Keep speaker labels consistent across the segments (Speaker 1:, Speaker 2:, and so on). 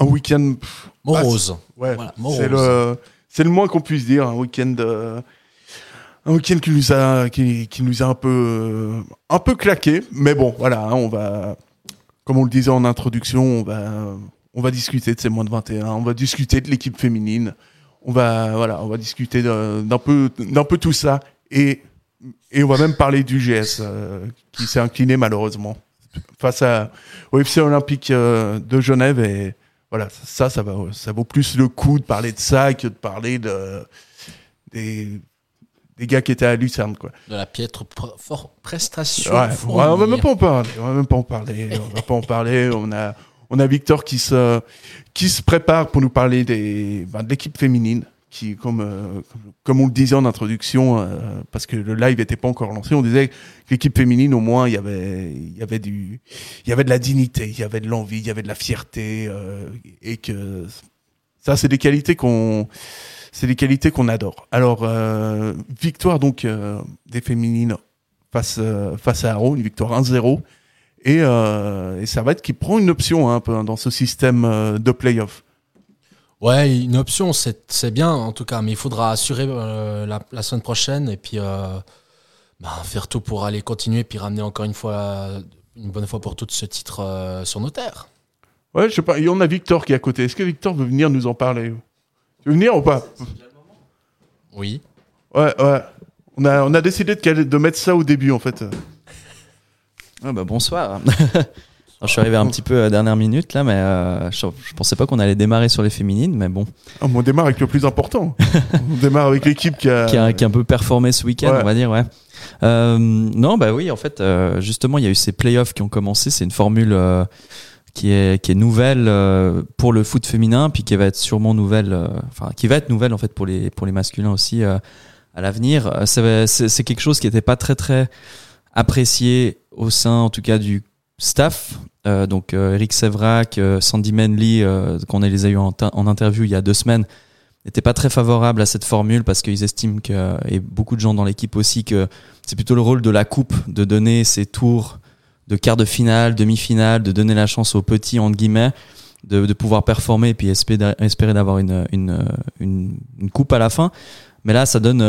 Speaker 1: un week-end. pff,
Speaker 2: Morose.
Speaker 1: Ouais,
Speaker 2: Voilà,
Speaker 1: c'est le, c'est le moins qu'on puisse dire. Un week-end, euh, un week-end qui nous a, qui, qui nous a un peu, euh, un peu claqué. Mais bon, voilà, hein, on va, comme on le disait en introduction, on va, on va discuter de ces moins de 21. On va discuter de l'équipe féminine. On va, voilà, on va discuter d'un peu, d'un peu tout ça. Et, et on va même parler du GS euh, qui s'est incliné malheureusement face à, au FC Olympique euh, de Genève et voilà, ça, ça, va, ça vaut plus le coup de parler de ça que de parler de, des, des gars qui étaient à Lucerne, quoi.
Speaker 2: De la piètre prestation.
Speaker 1: Ouais, on va même pas en parler. On va même pas en parler. On va pas en parler. On a, on a Victor qui se, qui se prépare pour nous parler des, ben, de l'équipe féminine. Qui, comme, euh, comme, on le disait en introduction, euh, parce que le live n'était pas encore lancé, on disait que l'équipe féminine, au moins, il y avait, y avait du, il y avait de la dignité, il y avait de l'envie, il y avait de la fierté, euh, et que ça, c'est des qualités qu'on, c'est des qualités qu'on adore. Alors, euh, victoire donc euh, des féminines face, euh, face à Haro, une victoire 1-0. Et, et Servette qui prend une option hein, un peu dans ce système de play-off.
Speaker 2: Ouais, une option, c'est c'est bien en tout cas, mais il faudra assurer euh, la, la semaine prochaine et puis euh, bah, faire tout pour aller continuer puis ramener encore une fois, une bonne fois pour toutes ce titre euh, sur nos terres.
Speaker 1: Ouais, je sais pas, il y en a Victor qui est à côté. Est-ce que Victor veut venir nous en parler? Tu veux venir ou pas?
Speaker 2: Oui.
Speaker 1: Ouais, ouais. On a, on a décidé de, de mettre ça au début en fait.
Speaker 3: Ah bah bonsoir. Alors, je suis arrivé un petit peu à la dernière minute là, mais euh, je, je pensais pas qu'on allait démarrer sur les féminines, mais bon,
Speaker 1: Ah, mais on démarre avec le plus important. on démarre avec l'équipe qui a.
Speaker 3: qui, a, qui a un peu performé ce week-end,
Speaker 1: Ouais.
Speaker 3: on va dire, ouais. Euh, non, bah oui, en fait, euh, justement, il y a eu ces playoffs qui ont commencé. C'est une formule qui est qui est nouvelle pour le foot féminin, puis qui va être sûrement nouvelle, enfin qui va être nouvelle en fait pour les pour les masculins aussi à l'avenir. C'est quelque chose qui n'était pas très très apprécié au sein, en tout cas, du staff. Euh, donc euh, Eric Sevrac, euh, Sandy Manley, qu'on les a eu en, interview il y a deux semaines, n'étaient pas très favorables à cette formule parce qu'ils estiment que, et beaucoup de gens dans l'équipe aussi, que c'est plutôt le rôle de la coupe de donner ces tours de quart de finale, demi-finale, de donner la chance aux petits, entre guillemets, de, pouvoir performer et puis espérer, d'avoir une, une, une, coupe à la fin. Mais là, ça donne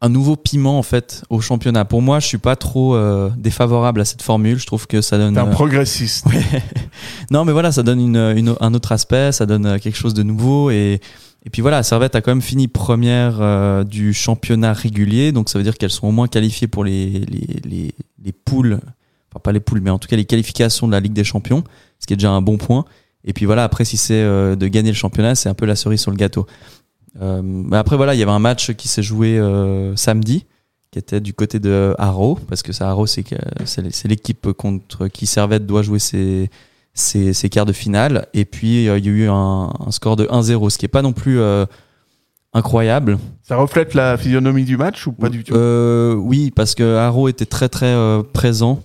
Speaker 3: un nouveau piment en fait au championnat. Pour moi, je suis pas trop euh, défavorable à cette formule. Je trouve que ça donne
Speaker 1: T'es un
Speaker 3: euh,
Speaker 1: progressiste.
Speaker 3: non, mais voilà, ça donne une, une- un autre aspect, ça donne euh, quelque chose de nouveau. Et, et puis voilà, Servette a quand même fini première euh, du championnat régulier, donc ça veut dire qu'elles sont au moins qualifiées pour les, les, les, les poules, enfin pas les poules, mais en tout cas les qualifications de la Ligue des Champions, ce qui est déjà un bon point. Et puis voilà, après, si c'est euh, de gagner le championnat, c'est un peu la cerise sur le gâteau. Euh, mais après, voilà, il y avait un match qui s'est joué euh, samedi, qui était du côté de Haro, parce que ça, Haro, c'est l'équipe contre qui Servette doit jouer ses, ses, ses quarts de finale. Et puis, euh, il y a eu un, un score de 1-0, ce qui est pas non plus euh, incroyable.
Speaker 1: Ça reflète la physionomie du match ou pas du tout?
Speaker 3: Euh, oui, parce que Haro était très très présent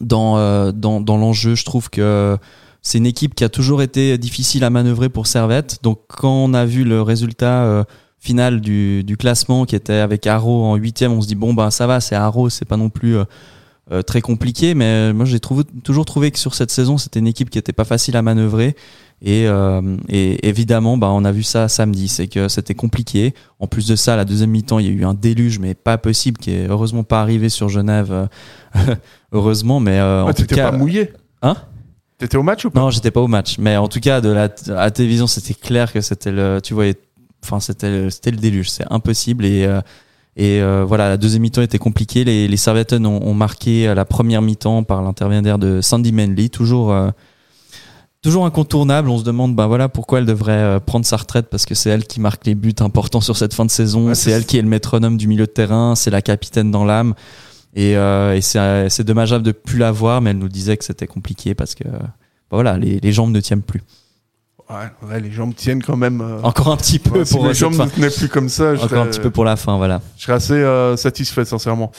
Speaker 3: dans, dans, dans l'enjeu. Je trouve que c'est une équipe qui a toujours été difficile à manœuvrer pour Servette. Donc quand on a vu le résultat euh, final du, du classement qui était avec Haro en huitième, on se dit bon ben ça va, c'est Haro, c'est pas non plus euh, euh, très compliqué. Mais moi j'ai trouvé, toujours trouvé que sur cette saison c'était une équipe qui était pas facile à manœuvrer. Et, euh, et évidemment, bah, on a vu ça samedi, c'est que c'était compliqué. En plus de ça, la deuxième mi-temps, il y a eu un déluge, mais pas possible, qui est heureusement pas arrivé sur Genève. heureusement, mais euh, en
Speaker 1: Ah,
Speaker 3: tout
Speaker 1: T'étais
Speaker 3: cas,
Speaker 1: pas mouillé
Speaker 3: Hein?
Speaker 1: T'étais au match ou pas
Speaker 3: non, j'étais pas au match, mais en tout cas, de la, à la télévision, c'était clair que c'était le, tu voyais, enfin, c'était, le- c'était le déluge, c'est impossible. Et euh, et euh, voilà, la deuxième mi-temps était compliquée. Les, les Servetten ont, ont marqué la première mi-temps par l'intermédiaire de Sandy Manley, toujours. euh, Toujours incontournable, on se demande bah voilà pourquoi elle devrait euh, prendre sa retraite. Parce que c'est elle qui marque les buts importants sur cette fin de saison,
Speaker 1: Ouais,
Speaker 3: c'est- elle qui est le métronome du milieu de terrain, c'est la capitaine dans l'âme et, euh, et c'est euh, c'est dommageable de plus la voir mais elle nous disait que c'était compliqué parce que bah voilà les, les jambes ne tiennent plus.
Speaker 1: ouais, ouais, les jambes tiennent quand même. euh,
Speaker 3: Encore un petit peu
Speaker 1: ouais, si
Speaker 3: pour
Speaker 1: mes
Speaker 3: cette
Speaker 1: jambes
Speaker 3: fin.
Speaker 1: ne tenaient plus comme ça, je
Speaker 3: Encore un petit peu pour la fin voilà.
Speaker 1: je serais assez euh, satisfait, sincèrement.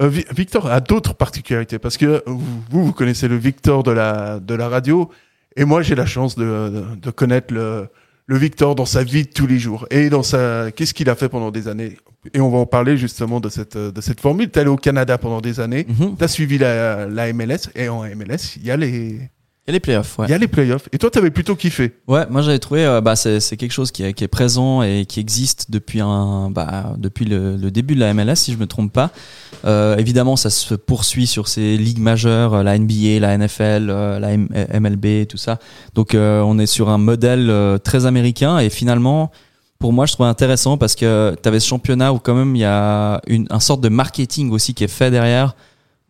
Speaker 1: Euh, Vi- Victor a d'autres particularités parce que vous, vous, vous connaissez le Victor de la, de la radio et moi j'ai la chance de, de, de connaître le, le Victor dans sa vie de tous les jours et dans sa qu'est-ce qu'il a fait pendant des années? Et on va en parler justement de cette de cette formule. T'es allé au Canada pendant des années,
Speaker 3: Mhm.
Speaker 1: t'as suivi la, la MLS et en MLS il y a les
Speaker 3: Et les playoffs, ouais.
Speaker 1: Il y a les playoffs. Et toi, t'avais plutôt kiffé.
Speaker 3: Ouais, moi j'avais trouvé, euh, bah, c'est, c'est quelque chose qui est, qui est présent et qui existe depuis un, bah, depuis le, le début de la MLS, si je me trompe pas. Euh, évidemment, ça se poursuit sur ces ligues majeures, euh, la NBA, la NFL, euh, la M- MLB, tout ça. Donc, euh, on est sur un modèle très américain et finalement, pour moi, je trouvais intéressant parce que tu avais ce championnat où quand même il y a une, un sorte de marketing aussi qui est fait derrière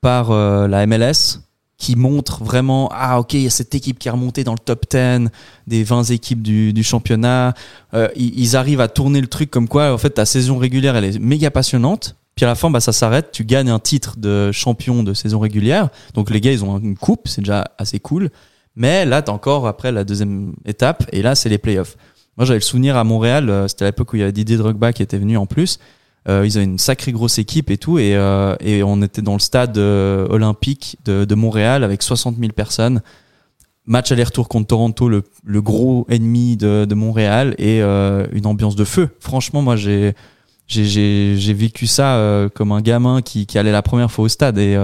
Speaker 3: par euh, la MLS qui montre vraiment ah ok il y a cette équipe qui est remontée dans le top 10 des 20 équipes du, du championnat. Euh, ils, ils arrivent à tourner le truc comme quoi en fait ta saison régulière elle est méga passionnante. Puis à la fin bah ça s'arrête tu gagnes un titre de champion de saison régulière. Donc les gars ils ont une coupe c'est déjà assez cool. Mais là t'as encore après la deuxième étape et là c'est les playoffs. Moi j'avais le souvenir à Montréal euh, c'était à l'époque où il y avait Didier Drogba qui était venu en plus euh, ils avaient une sacrée grosse équipe et tout, et, euh, on était dans le stade euh, olympique de, Montréal avec 60 000 personnes. Match aller-retour contre Toronto, le, gros ennemi de, Montréal, et une ambiance de feu. Franchement, moi, j'ai vécu ça comme un gamin qui, qui allait la première fois au stade, et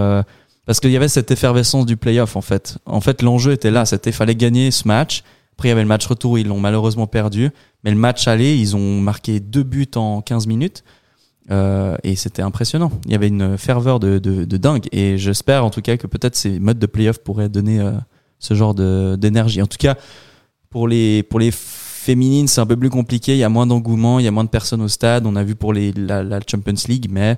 Speaker 3: parce qu'il y avait cette effervescence du playoff en fait. En fait, l'enjeu était là, c'était fallait gagner ce match. Après, il y avait le match retour, ils l'ont malheureusement perdu, mais le match aller, ils ont marqué deux buts en 15 minutes. Euh, et c'était impressionnant. Il y avait une ferveur de, dingue. Et j'espère en tout cas que peut-être ces modes de playoff pourraient donner euh, ce genre d'énergie. En tout cas, pour les, pour les féminines, c'est un peu plus compliqué. Il y a moins d'engouement, il y a moins de personnes au stade. On a vu pour la, Champions League, mais,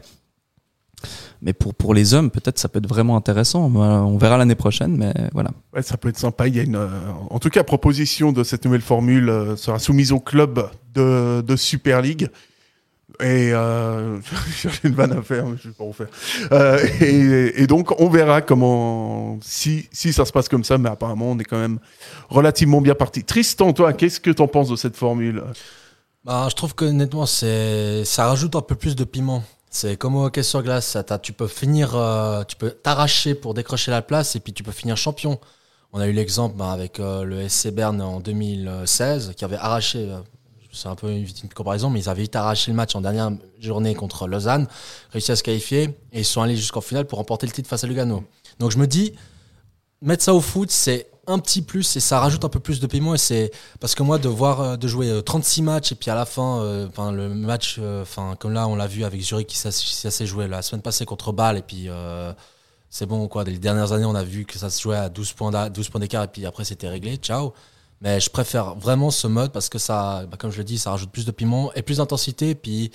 Speaker 3: mais pour, pour les hommes, peut-être ça peut être vraiment intéressant. On verra l'année prochaine, mais voilà.
Speaker 1: Ça peut être sympa. Il y a une, euh, en tout cas, proposition de cette nouvelle formule sera soumise au club de, de Super League. Et euh, cherche une vanne à faire, mais je vais pas en faire. Euh, et, donc, on verra comment, si, si ça se passe comme ça. Mais apparemment, on est quand même relativement bien parti. Tristan, toi, qu'est-ce que t'en penses de cette formule?
Speaker 2: Bah, je trouve que honnêtement, c'est ça rajoute un peu plus de piment. C'est comme au hockey sur glace, tu peux finir, euh, tu peux t'arracher pour décrocher la place et puis tu peux finir champion. On a eu l'exemple bah, avec euh, le SC Berne en 2016 qui avait arraché, c'est un peu une, comparaison, mais ils avaient vite arraché le match en dernière journée contre Lausanne, réussi à se qualifier et ils sont allés jusqu'en finale pour remporter le titre face à Lugano. Donc je me dis, mettre ça au foot, c'est un petit plus et ça rajoute un peu plus de piment et c'est parce que moi de voir euh, de jouer euh, 36 matchs et puis à la fin euh, le match euh, comme là on l'a vu avec Zurich qui s'est joué la semaine passée contre Bâle et puis euh, c'est bon quoi les dernières années on a vu que ça se jouait à 12 points d'a- 12 points d'écart et puis après c'était réglé ciao mais je préfère vraiment ce mode parce que ça bah, comme je le dis ça rajoute plus de piment et plus d'intensité puis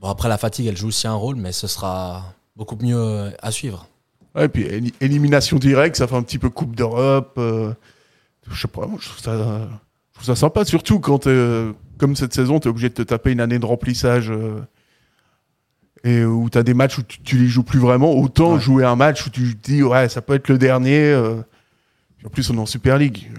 Speaker 2: bon après la fatigue elle joue aussi un rôle mais ce sera beaucoup mieux euh, à suivre
Speaker 1: Ouais, et puis éli- élimination directe, ça fait un petit peu Coupe d'Europe. euh, je sais pas, moi, je trouve ça, je trouve ça sympa, surtout quand, euh, comme cette saison, tu es obligé de te taper une année de remplissage euh, et où tu as des matchs où tu, tu les joues plus vraiment. Autant
Speaker 2: Ouais.
Speaker 1: jouer un match où tu te dis, ouais, ça peut être le dernier. euh, en plus, on est en Super League.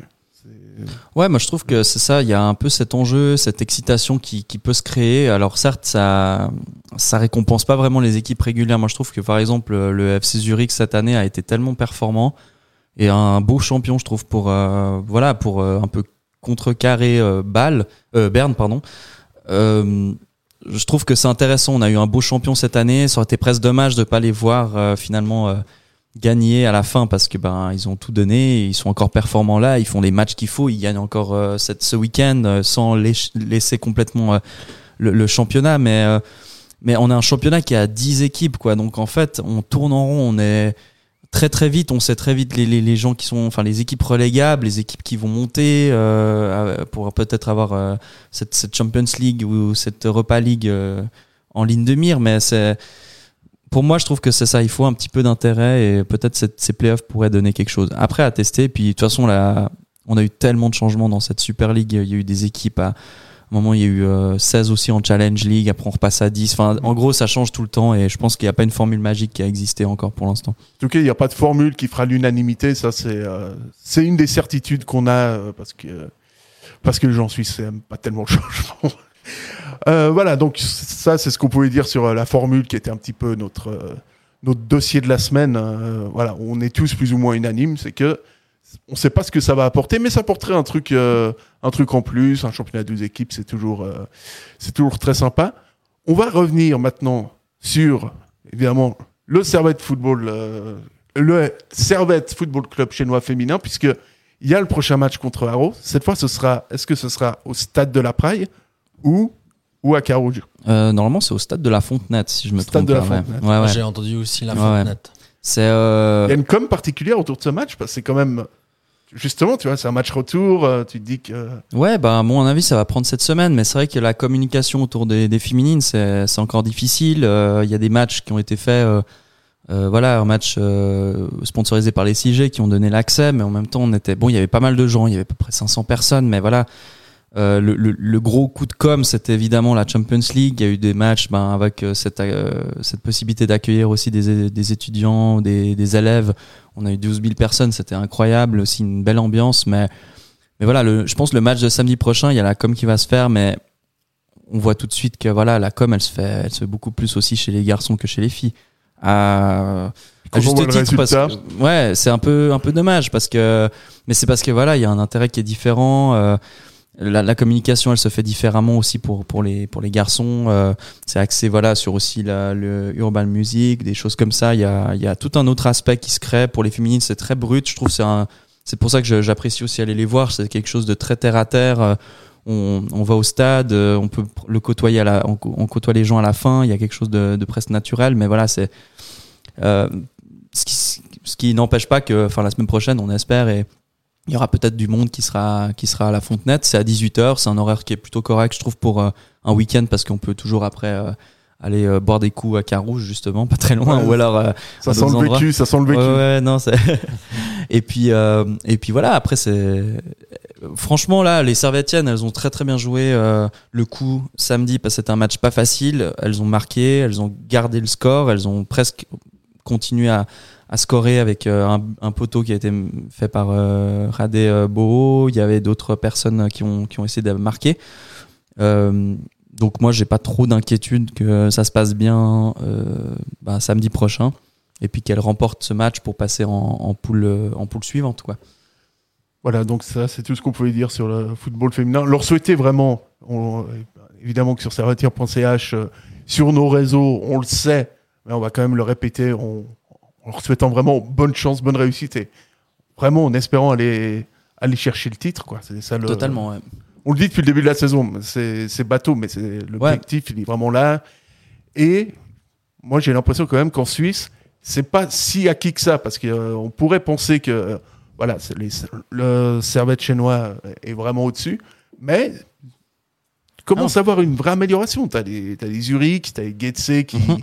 Speaker 3: Ouais, moi je trouve que c'est ça, il y a un peu cet enjeu, cette excitation qui, peut se créer. Alors certes, ça ça récompense pas vraiment les équipes régulières. Moi je trouve que par exemple le FC Zurich cette année a été tellement performant et un beau champion je trouve pour euh, voilà pour euh, un peu contrecarrer euh, Bâle, euh, Berne pardon. Je trouve que c'est intéressant. On a eu un beau champion cette année. Ça aurait été presque dommage de pas les voir finalement gagner à la fin parce que ben ils ont tout donné, ils sont encore performants là, ils font les matchs qu'il faut, ils gagnent encore euh, cette, ce week-end euh, sans laiss- laisser complètement euh, le, championnat, mais mais on a un championnat qui a 10 équipes quoi, donc en fait on tourne en rond, on est très très vite, on sait très vite les, les, les gens qui sont, enfin les équipes relégables, les équipes qui vont monter pour peut-être avoir cette, cette Champions League ou cette Europa League en ligne de mire, mais c'est pour moi, je trouve que c'est ça. Il faut un petit peu d'intérêt et peut-être ces playoffs pourraient donner quelque chose. Après, à tester. Puis, de toute façon, là, on a eu tellement de changements dans cette Super League. Il y a eu des équipes à. Un moment, il y a eu euh, 16 aussi en Challenge League. Après, on repasse à 10. Enfin, en gros, ça change tout le temps. Et je pense qu'il n'y a pas une formule magique qui a existé encore pour l'instant.
Speaker 1: En tout cas, il n'y a pas de formule qui fera l'unanimité. Ça, c'est euh, c'est une des certitudes qu'on a euh, parce que parce que gens suisses n'aiment pas tellement le changement. Euh, voilà, donc ça, c'est ce qu'on pouvait dire sur euh, la formule qui était un petit peu notre euh, notre dossier de la semaine. Voilà, on est tous plus ou moins unanimes, c'est que on ne sait pas ce que ça va apporter, mais ça apporterait un truc un truc en plus. Un championnat de 12 équipes, c'est toujours toujours très sympa. On va revenir maintenant sur évidemment le Servette Football, le Servette Football Club chinois féminin, puisque Il y a le prochain match contre Haro. Cette fois, ce sera, est-ce que ce sera au stade de la Praille ou, ou à Carouge
Speaker 3: Euh, normalement, c'est au stade de la Fontenette, si je me
Speaker 1: Stade
Speaker 3: trompe
Speaker 1: de la
Speaker 3: pas.
Speaker 1: Fontenette.
Speaker 3: Ouais, ouais.
Speaker 2: J'ai entendu aussi la
Speaker 3: Ouais,
Speaker 2: Fontenette.
Speaker 3: C'est euh,
Speaker 1: Il y a une com particulière autour de ce match parce que c'est quand même, justement, tu vois, c'est un match retour. euh, tu te dis que
Speaker 3: Ouais, bah, à mon avis, ça va prendre cette semaine, mais c'est vrai que la communication autour des, des féminines, c'est encore difficile. Euh, Il y a des matchs qui ont été faits, euh, euh, voilà, un match euh, sponsorisé par les CG qui ont donné l'accès, mais en même temps, on était bon. Il y avait pas mal de gens, il y avait à peu près 500 personnes, mais voilà. Euh, le, le- le gros coup de com, c'était évidemment la Champions League. Il y a eu des matchs ben, avec euh, cette, euh, cette possibilité d'accueillir aussi des, des étudiants, des, des élèves. On a eu 12 000 personnes, c'était incroyable, aussi une belle ambiance. Mais, mais voilà, le, je pense que le match de samedi prochain, il y a la com qui va se faire, mais on voit tout de suite que voilà, la com, elle se fait, elle se fait beaucoup plus aussi chez les garçons que chez les filles. À,
Speaker 1: Quand
Speaker 3: à
Speaker 1: on
Speaker 3: juste titre, parce
Speaker 1: résultat.
Speaker 3: que- ouais, c'est un peu, un peu dommage parce que, mais c'est parce que voilà, il y a un intérêt qui est différent. La, la communication, elle se fait différemment aussi pour pour les pour les garçons. euh, c'est axé voilà sur aussi la, le urban music, des choses comme ça. Il y a il y a tout un autre aspect qui se crée pour les féminines. C'est très brut. Je trouve c'est c'est pour ça que j'apprécie aussi aller les voir. C'est quelque chose de très terre à terre. Euh, On, on va au stade, euh, on peut le côtoyer à la, on, on côtoie les gens à la fin. Il y a quelque chose de, de presque naturel, mais voilà, c'est euh, ce qui, ce qui n'empêche pas que, enfin, la semaine prochaine, on espère et il y aura peut-être du monde qui sera qui sera à la Fontenette. C'est à 18h, c'est un horaire qui est plutôt correct, je trouve, pour euh, un week-end parce qu'on peut toujours après euh, aller euh, boire des coups à Carouge justement, pas très loin,
Speaker 1: Ouais.
Speaker 3: ou alors
Speaker 1: ça sent le vécu, ça sent le vécu.
Speaker 3: Ouais, ouais, non, c'est. et puis, et puis voilà. Après, c'est. Franchement, là, les Servetiennes, elles ont très très bien joué le coup samedi parce que c'était un match pas facile. Elles ont marqué, elles ont gardé le score, elles ont presque continué à, à scorer avec euh, un, poteau qui a été fait par euh, Radé euh, Boho. Il y avait d'autres personnes qui ont qui ont essayé de marquer. Donc moi, j'ai pas trop d'inquiétude que ça se passe bien bah, samedi prochain et puis qu'elle remporte ce match pour passer en, poule en poule suivante quoi.
Speaker 1: Voilà, donc ça, c'est tout ce qu'on pouvait dire sur le football féminin. Leur souhaiter vraiment, on- évidemment que sur servetière.ch, euh, sur nos réseaux, on le sait, mais on va quand même le répéter, on, en leur souhaitant vraiment bonne chance, bonne réussite et vraiment en espérant aller, aller chercher le titre. Quoi. C'est ça le,
Speaker 3: Totalement. Ouais.
Speaker 1: On le dit depuis le début de la saison, c'est c'est bateau, mais c'est l'objectif, il est vraiment là. Et moi, j'ai l'impression quand même qu'en Suisse, c'est pas si acquis que ça, parce qu'on pourrait penser que euh, voilà, c'est les- le servette chinois est vraiment au-dessus, mais tu commences à avoir une vraie amélioration? Tu as des Zurich, tu as des Getse qui,
Speaker 3: Mhm.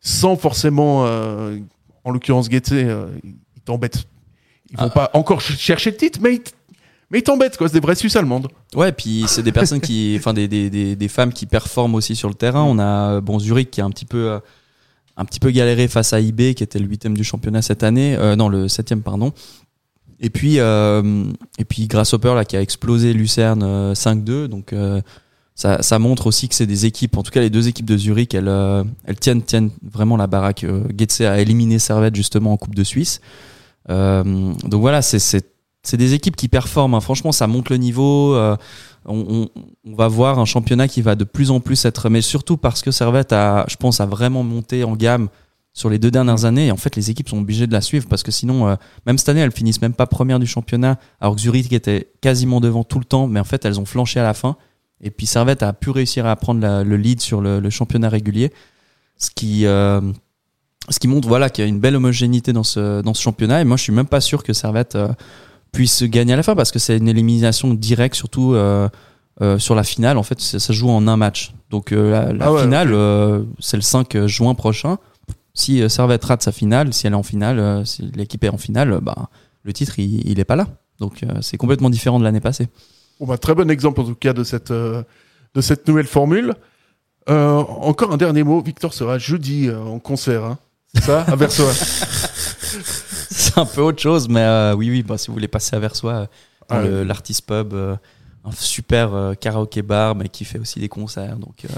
Speaker 1: sans forcément, euh, en l'occurrence Getse, euh, ils t'embêtent. Ils vont
Speaker 3: Ah.
Speaker 1: pas encore ch- chercher le titre, mais ils, t- mais ils t'embêtent, quoi. C'est des vraies Suisses allemandes.
Speaker 3: Ouais, puis c'est des personnes qui, enfin des, des, des, des femmes qui performent aussi sur le terrain. On a euh, bon Zurich qui a un petit peu euh, un petit peu galéré face à IB qui était le huitième du championnat cette année, euh, non le septième pardon. Et puis euh, et puis Grasshopper là qui a explosé Lucerne euh, 5-2 donc euh, ça, montre aussi que c'est des équipes, en tout cas les deux équipes de Zurich, elles, euh, tiennent, tiennent vraiment la baraque. Euh, a éliminé Servette justement en Coupe de Suisse. Euh, donc voilà, c'est des équipes qui performent. hein. Franchement, ça monte le niveau. euh, on, va voir un championnat qui va de plus en plus être, mais surtout parce que Servette a, je pense, a vraiment monté en gamme sur les deux dernières années. Et en fait, les équipes sont obligées de la suivre parce que sinon, même cette année, elles finissent même pas première du championnat, alors que Zurich était quasiment devant tout le temps, mais en fait, elles ont flanché à la fin. Et puis Servette a pu réussir à prendre la- le lead sur le, le championnat régulier, ce qui euh, ce qui montre voilà qu'il y a une belle homogénéité dans ce dans ce championnat. Et moi, je suis même pas sûr que Servette euh, puisse gagner à la fin parce que c'est une élimination directe, surtout euh, sur la finale. En fait, ça se joue en un match. Donc la, la
Speaker 1: Ah ouais,
Speaker 3: finale, c'est le 5 juin prochain. Si Servette rate sa finale, si elle est en finale, si l'équipe est en finale, bah, le titre il, il est pas là. Donc c'est complètement différent de l'année passée.
Speaker 1: Bon, bah, très bon exemple en tout cas de cette, euh, de cette nouvelle formule. Euh, encore un dernier mot. Victor sera jeudi euh, en concert. hein. C'est ça À Versoix.
Speaker 3: c'est un peu autre chose, mais euh, oui, oui, bah, si vous voulez passer à Versoix, euh, dans
Speaker 1: Ah,
Speaker 3: le- l'artist pub, euh, un super euh, karaoké bar, mais qui fait aussi des concerts. Donc euh,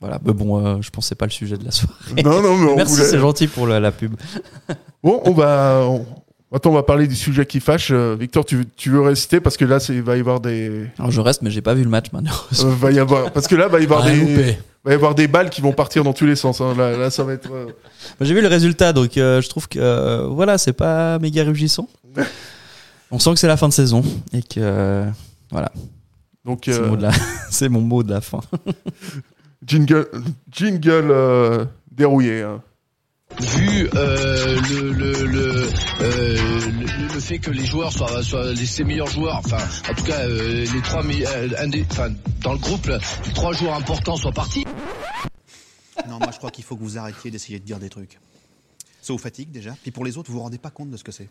Speaker 3: voilà, mais bon, euh, je pense que pas le sujet de la soirée.
Speaker 1: non, non, mais on
Speaker 3: Merci,
Speaker 1: voulait-
Speaker 3: c'est gentil pour la, la pub.
Speaker 1: Bon, on va. on- Attends, on va parler du sujet qui fâche. Euh, Victor, tu, veux- tu veux rester parce que là, il va y avoir des.
Speaker 3: Alors je reste, mais j'ai pas vu le match malheureusement.
Speaker 1: euh, va y avoir... Parce que là, va y avoir
Speaker 2: Rien
Speaker 1: des.
Speaker 2: loupé.
Speaker 1: va y avoir des balles qui vont partir dans tous les sens. hein. Là, là, ça va être. euh,
Speaker 3: J'ai vu le résultat, donc je trouve que voilà, c'est pas méga rugissant. On sent que c'est la fin de saison et que voilà,
Speaker 1: Donc,
Speaker 3: c'est mon mot de la fin.
Speaker 1: jingle, jingle dérouillé. hein.
Speaker 4: Vu euh, le, le, le, euh, le, le fait que les joueurs soient, soient les, ses meilleurs joueurs, enfin en tout cas euh, les trois meilleurs- un des- enfin, dans le groupe, là, les trois joueurs importants soient partis.
Speaker 5: Non, moi je crois qu'il faut que vous arrêtiez d'essayer de dire des trucs. Ça vous fatigue déjà, puis pour les autres, vous vous rendez pas compte de ce que c'est?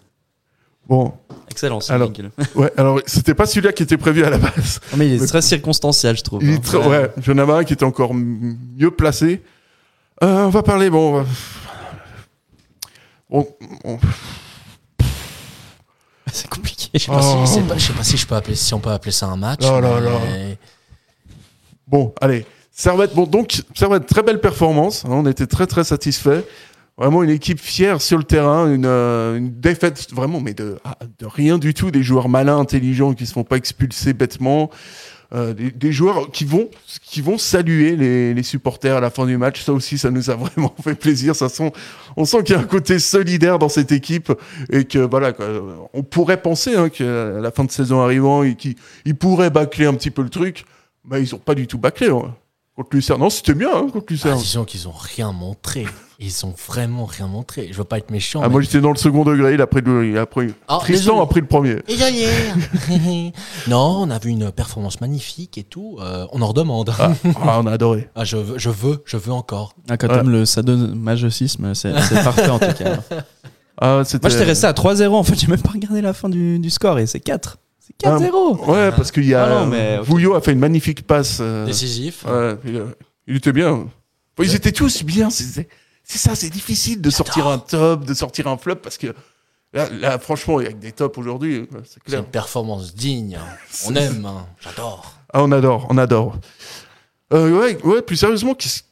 Speaker 1: Bon,
Speaker 3: Excellent. ce
Speaker 1: Alors- ouais, alors c'était pas celui-là qui était prévu à la base.
Speaker 3: Non, mais il est très circonstanciel, je trouve.
Speaker 1: Il
Speaker 3: hein.
Speaker 1: est très- ouais, j'en avais un qui était encore mieux placé. Euh, on va parler, bon. Bon, on-
Speaker 3: C'est compliqué.
Speaker 2: Je sais pas,
Speaker 1: Oh.
Speaker 2: si, je sais pas- je sais pas si je peux appeler, si on peut appeler ça un match.
Speaker 1: Oh là là.
Speaker 2: mais-
Speaker 1: bon, allez. Servette, bon, donc, Servette, très belle performance. hein, on était très, très satisfaits. Vraiment une équipe fière sur le terrain, une, euh, une défaite vraiment, mais de, ah, de rien du tout. Des joueurs malins, intelligents, qui se font pas expulser bêtement. Euh, des, des joueurs qui vont, qui vont saluer les, les supporters à la fin du match. Ça aussi, ça nous a vraiment fait plaisir. Ça sent, on sent qu'il y a un côté solidaire dans cette équipe et que voilà, quoi, on pourrait penser hein, qu'à la fin de saison arrivant, ils, ils pourraient bâcler un petit peu le truc. Mais ils ont pas du tout bâclé hein. Contre Lucerne. Non, c'était bien hein, contre
Speaker 2: Ah,
Speaker 1: Lucerne.
Speaker 2: disons qu'ils ont rien montré. Ils ont vraiment rien montré. Je veux pas être méchant.
Speaker 1: Ah,
Speaker 2: mais-
Speaker 1: moi j'étais dans le second degré, il a pris le, il a pris,
Speaker 2: Ah,
Speaker 1: Tristan
Speaker 2: désolé.
Speaker 1: a pris le premier.
Speaker 2: Désolé. non, on a vu une performance magnifique et tout. Euh, on en redemande.
Speaker 1: Ah, ah, on a adoré.
Speaker 2: Ah, je veux, je veux, je veux encore.
Speaker 3: Ah, quand
Speaker 1: Ouais.
Speaker 3: t'aimes le sadomasochisme, c'est c'est parfait en tout cas.
Speaker 1: Ah.
Speaker 3: Moi j'étais resté à 3-0 en fait, j'ai même pas regardé la fin du, du score et c'est 4. C'est 4-0.
Speaker 1: Ouais, parce qu'il y a.
Speaker 3: Ah non, mais-
Speaker 1: Vouillot a fait une magnifique passe. euh,
Speaker 2: Décisif.
Speaker 1: ouais, il, il était bien. Enfin, ils étaient tous bien. C'est c'est ça, c'est difficile de sortir un top, de sortir un flop parce que là, là, franchement, avec des tops aujourd'hui, c'est
Speaker 2: une performance digne. On aime. hein. J'adore.
Speaker 1: Ah, on adore, on adore. Euh, ouais, ouais, plus sérieusement, qu'est-ce-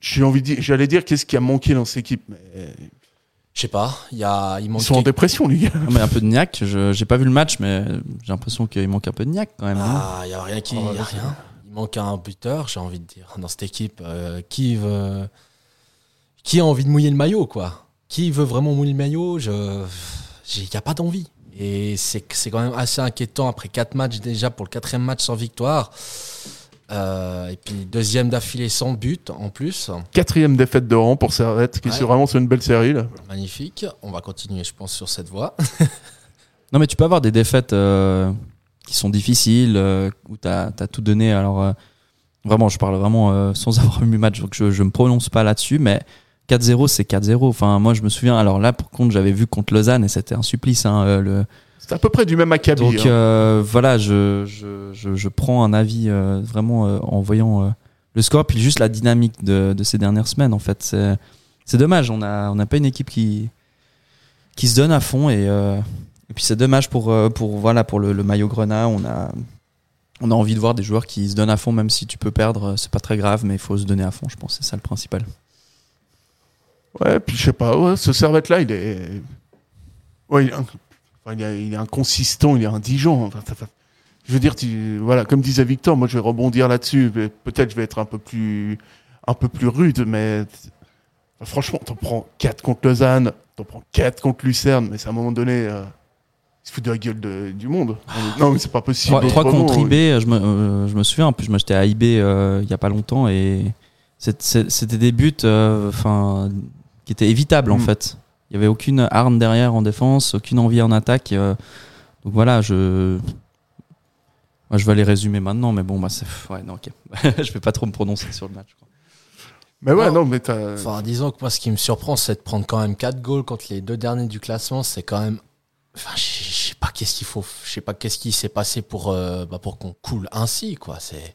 Speaker 1: j'ai envie de dire, j'allais dire qu'est-ce qui a manqué dans cette équipe. Mais
Speaker 2: Je sais pas. Il y a, il
Speaker 1: ils
Speaker 2: manque.
Speaker 1: sont en dépression, les gars.
Speaker 3: Ah, mais un peu de niaque, je- j'ai pas vu le match mais j'ai l'impression qu'il manque un peu de niaque quand même. non
Speaker 2: Ah, il y a rien qui,
Speaker 1: Oh,
Speaker 2: y a rien. Il manque un buteur, j'ai envie de dire, dans cette équipe. Euh, qui veut, qui a envie de mouiller le maillot, quoi? Qui veut vraiment mouiller le maillot? Je, il n'y a pas d'envie. Et c'est, c'est quand même assez inquiétant après quatre matchs déjà pour le quatrième match sans victoire. Euh, et puis deuxième d'affilée sans but en plus.
Speaker 1: Quatrième défaite de rang pour Servette, qui
Speaker 2: Ouais.
Speaker 1: est vraiment sur une belle série. Là.
Speaker 2: Magnifique. On va continuer, je pense, sur cette voie.
Speaker 3: Non, mais tu peux avoir des défaites euh, qui sont difficiles, euh, où tu as, tout donné. Alors, euh, vraiment, je parle vraiment euh, sans avoir vu le match, donc je, je me prononce pas là-dessus, mais 4-0, c'est 4-0. Enfin, moi, je me souviens, alors là, par contre, j'avais vu contre Lausanne et c'était un supplice. Hein, euh, le...
Speaker 1: C'est à peu près du même acabit.
Speaker 3: Donc,
Speaker 1: hein.
Speaker 3: euh, voilà, je, je, je, je prends un avis euh, vraiment euh, en voyant le score, puis juste la dynamique de, de ces dernières semaines, en fait. C'est, c'est dommage, on n'a on n'a pas une équipe qui, qui se donne à fond et. euh, et puis c'est dommage pour, pour, voilà, pour le, le maillot grenat. On a, on a envie de voir des joueurs qui se donnent à fond, même si tu peux perdre, c'est pas très grave, mais il faut se donner à fond, je pense. C'est ça le principal.
Speaker 1: Ouais, puis je sais pas, ouais, ce il est. Ouais, il est, un- enfin, il est, il est inconsistant, il est indigent. Enfin, ça- ça- Je veux dire, tu... voilà, comme disait Victor, moi je vais rebondir là-dessus. Peut-être je vais être un peu plus, un peu plus rude, mais enfin, franchement, t'en prends 4 contre Lausanne, t'en prends 4 contre Lucerne, mais c'est à un moment donné. euh, Il se fout de la gueule de- du monde. Non, mais c'est pas possible.
Speaker 3: 3,
Speaker 1: autrement,
Speaker 3: contre. IB, je me, euh, je me souviens, en plus, je m'achetais à IB euh, il y a pas longtemps et c'était des buts euh, enfin qui étaient évitables en
Speaker 1: Mm.
Speaker 3: fait. Il y avait aucune arme derrière en défense, aucune envie en attaque. euh, donc voilà, je. Moi, je vais les résumer maintenant, mais bon, bah, c'est. Ouais, non, ok. je vais pas trop me prononcer sur le match. quoi.
Speaker 1: Mais ouais,
Speaker 2: Non.
Speaker 1: non, mais t'as.
Speaker 2: Enfin, disons que moi, ce qui me surprend, c'est de prendre quand même 4 goals contre les deux derniers du classement. C'est quand même. Enfin, je sais pas qu'est-ce qu'il faut. Je sais pas qu'est-ce qui s'est passé pour, euh, bah, pour qu'on coule ainsi, quoi. C'est,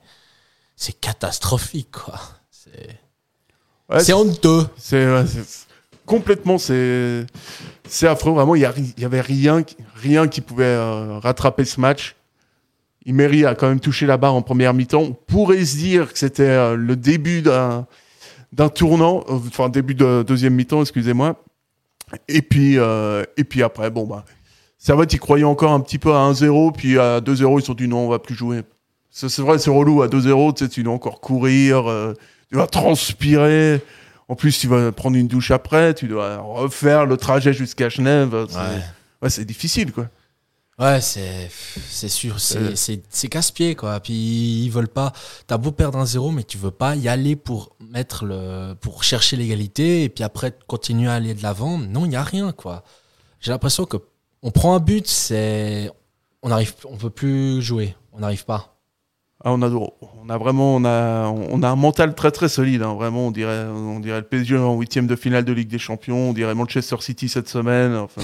Speaker 2: c'est catastrophique, quoi. C'est,
Speaker 1: Ouais,
Speaker 2: c'est honteux.
Speaker 1: C'est ouais, c'est- complètement c'est c'est affreux vraiment il y, a ri- il y avait rien rien qui pouvait euh, rattraper ce match. Imery a quand même touché la barre en première mi-temps. On pourrait se dire que c'était euh, le début d'un d'un tournant, euh, enfin début de deuxième mi-temps, excusez-moi. Et puis et puis après bon bah Servette ils croyaient encore un petit peu à 1-0 puis à 2-0 ils se sont dit non on va plus jouer. C'est vrai c'est relou à 2-0 tu sais tu dois encore courir, tu vas transpirer. En plus, tu vas prendre une douche après, tu dois refaire le trajet jusqu'à Genève. C'est
Speaker 2: Ouais.
Speaker 1: ouais, c'est difficile, quoi.
Speaker 2: Ouais, c'est c'est sûr, c'est
Speaker 1: Euh.
Speaker 2: c'est c'est casse-pied quoi. Puis ils veulent pas. T'as beau perdre un zéro, mais tu veux pas y aller pour mettre le pour chercher l'égalité et puis après continuer à aller de l'avant. Non, il y a rien quoi. J'ai l'impression que on prend un but, c'est on arrive, on peut plus jouer, on n'arrive pas.
Speaker 1: Ah, on a, on a vraiment, on a, on a un mental très très solide. hein. Vraiment, on dirait, on dirait le PSG en huitième de finale de Ligue des Champions. On dirait Manchester City cette semaine. Enfin,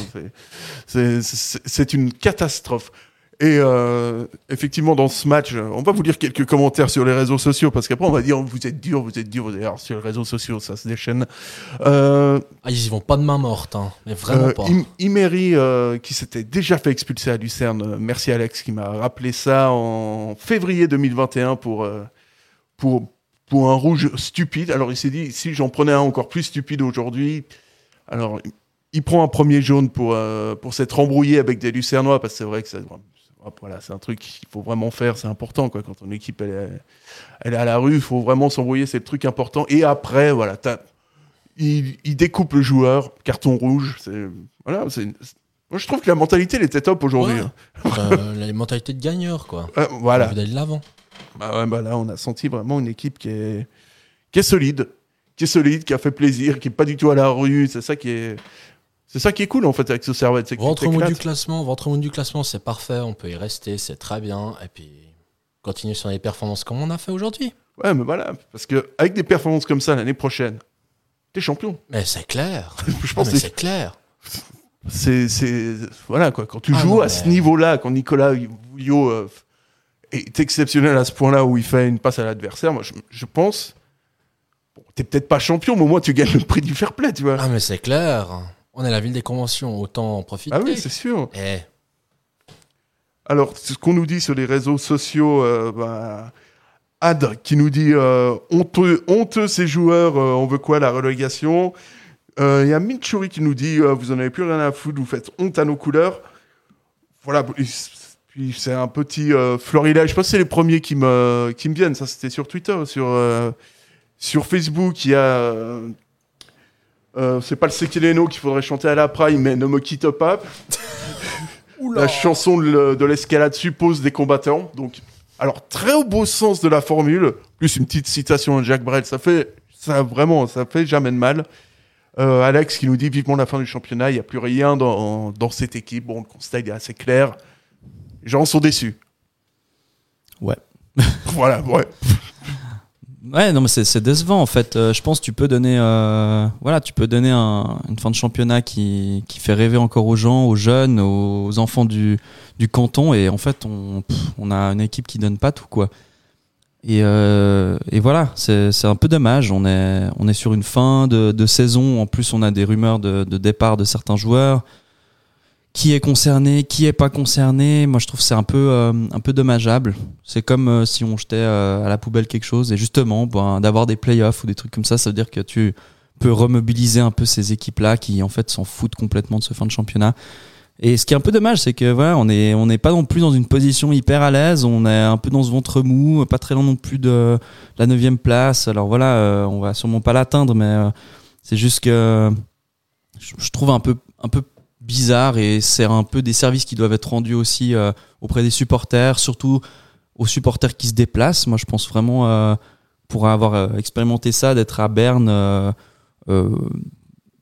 Speaker 1: c'est- une catastrophe. Et euh, effectivement, dans ce match, on va vous lire quelques commentaires sur les réseaux sociaux parce qu'après on va dire vous êtes dur, vous êtes dur. Alors, sur les réseaux sociaux, ça se déchaîne. Euh,
Speaker 2: Ah, ils y vont pas de main morte, hein, mais vraiment
Speaker 1: euh,
Speaker 2: pas.
Speaker 1: Im- Imery, euh, qui s'était déjà fait expulser à Lucerne, merci Alex qui m'a rappelé ça en février 2021 pour, pour, pour un rouge stupide. Alors il s'est dit, si j'en prenais un encore plus stupide aujourd'hui, alors il prend un premier jaune pour, euh, pour s'être embrouillé avec des Lucernois, parce que c'est vrai que ça, voilà, c'est un truc qu'il faut vraiment faire, c'est important. Quoi, quand ton équipe elle est, elle est à la rue, il faut vraiment s'embrouiller, c'est le truc important. Et après, voilà, il, il découpe le joueur, carton rouge. Voilà. C'est moi je trouve que la mentalité elle était top aujourd'hui.
Speaker 2: Ouais.
Speaker 1: hein.
Speaker 2: Euh, la mentalité de gagneur quoi.
Speaker 1: Euh, voilà.
Speaker 2: d'aller de l'avant.
Speaker 1: Bah ouais, bah là on a senti vraiment une équipe qui est qui est solide, qui est solide, qui a fait plaisir, qui est pas du tout à la rue. C'est ça qui est c'est ça qui est cool en fait avec ce servette. c'est
Speaker 2: Ventre bout du classement, ventre bout du classement, c'est parfait, on peut y rester, c'est très bien. Et puis continuer sur les performances comme on a fait aujourd'hui.
Speaker 1: Ouais, mais voilà, parce que avec des performances comme ça l'année prochaine, t'es champion.
Speaker 2: Mais c'est clair.
Speaker 1: Je
Speaker 2: Non,
Speaker 1: pense
Speaker 2: mais c'est clair.
Speaker 1: c'est voilà quoi. Quand tu
Speaker 2: Ah
Speaker 1: joues
Speaker 2: non,
Speaker 1: à
Speaker 2: mais-
Speaker 1: ce niveau-là, quand Nicolas Vouillot euh, est exceptionnel à ce point-là où il fait une passe à l'adversaire, moi je, je pense. Bon, t'es peut-être pas champion, mais au moins tu gagnes le prix du fair play, tu vois.
Speaker 2: Ah mais c'est clair. On est la ville des conventions, autant en profiter.
Speaker 1: Ah oui, c'est sûr.
Speaker 2: Eh,
Speaker 1: Alors, ce qu'on nous dit sur les réseaux sociaux, euh, bah, Ad qui nous dit euh, honteux, honteux ces joueurs, euh, on veut quoi la relégation? Il y a Minchouri qui nous dit vous en avez plus rien à foutre, vous faites honte à nos couleurs. Voilà, puis c'est un petit florilège. Je pense que c'est les premiers qui me, qui me viennent. Ça, c'était sur Twitter, sur, sur Facebook. Il y a. euh, c'est pas le Sekileno qu'il faudrait chanter à la prime, mais Ne me quitte pas. La chanson de le- de l'escalade suppose des combattants. Donc, alors très au beau sens de la formule, plus une petite citation de Jacques Brel, ça fait ça vraiment, ça fait jamais de mal. Euh, Alex qui nous dit vivement la fin du championnat, il n'y a plus rien dans, dans cette équipe. Bon, le constat il est assez clair. Les gens sont déçus.
Speaker 3: Ouais.
Speaker 1: voilà, ouais.
Speaker 3: Ouais, non, mais c'est décevant en fait. Euh, je pense que tu peux donner, euh, voilà, tu peux donner un- une fin de championnat qui, qui fait rêver encore aux gens, aux jeunes, aux enfants du, du canton, et en fait, on, on a une équipe qui donne pas tout quoi. Et, euh, et voilà, c'est c'est un peu dommage. On est, on est sur une fin de, de saison. En plus, on a des rumeurs de, de départ de certains joueurs. Qui est concerné, qui est pas concerné Moi, je trouve c'est un peu, euh, un peu dommageable. C'est comme euh, si on jetait euh, à la poubelle quelque chose. Et justement, ben, d'avoir des playoffs ou des trucs comme ça, ça veut dire que tu peux remobiliser un peu ces équipes-là qui, en fait, s'en foutent complètement de ce fin de championnat. Et ce qui est un peu dommage, c'est que voilà, on est, on n'est pas non plus dans une position hyper à l'aise. On est un peu dans ce ventre mou, pas très loin non plus de la neuvième place. Alors voilà, euh, on va sûrement pas l'atteindre, mais c'est juste que je, je trouve un peu, un peu bizarre et c'est un peu des services qui doivent être rendus aussi euh, auprès des supporters, surtout aux supporters qui se déplacent. Moi, je pense vraiment, euh, pour avoir euh, expérimenté ça, d'être à Berne,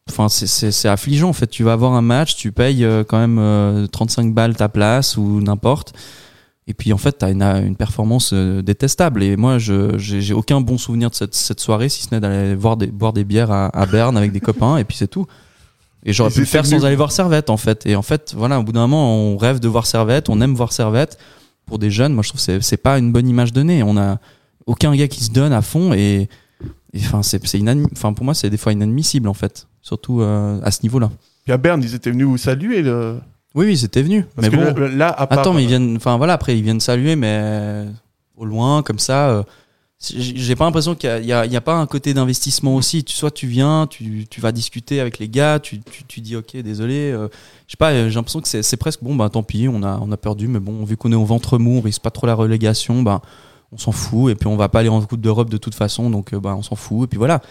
Speaker 3: enfin, c'est- affligeant. En fait, tu vas avoir un match, tu payes quand même euh, 35 balles ta place ou n'importe. Et puis en fait, tu as une, une performance détestable. Et moi, je j'ai aucun bon souvenir de cette, cette soirée, si ce n'est d'aller voir des, boire des bières à, à Berne avec des copains, et puis c'est tout. Et j'aurais
Speaker 1: Ils
Speaker 3: pu le
Speaker 1: étaient
Speaker 3: faire sans
Speaker 1: venus-
Speaker 3: aller voir Servette, en fait. Et en fait, voilà, au bout d'un moment, on rêve de voir Servette, on aime voir Servette. Pour des jeunes, moi, je trouve que c'est- pas une bonne image donnée. On a aucun gars qui se donne à fond et, enfin, c'est enfin, pour moi, c'est des fois inadmissible, en fait. Surtout euh, à ce niveau-là.
Speaker 1: Puis à Berne, ils étaient venus vous saluer. Le...
Speaker 3: Oui, oui, c'était venu.
Speaker 1: Parce
Speaker 3: mais
Speaker 1: que
Speaker 3: bon.
Speaker 1: là, là, à part-
Speaker 3: Attends, mais ils viennent, enfin voilà, après ils viennent saluer, mais au loin, comme ça. euh, j'ai pas l'impression qu'il y a- il il pas un côté d'investissement aussi. Soit tu viens, tu, vas discuter avec les gars, tu, dis ok, désolé. euh, euh, j'ai l'impression que c'est presque bon, bah tant pis, on a, perdu, mais bon, vu qu'on est au ventre mou, on risque pas trop la relégation, bah on s'en fout, et puis on va pas aller en Coupe d'Europe de toute façon, donc euh, bah on s'en fout, et puis voilà.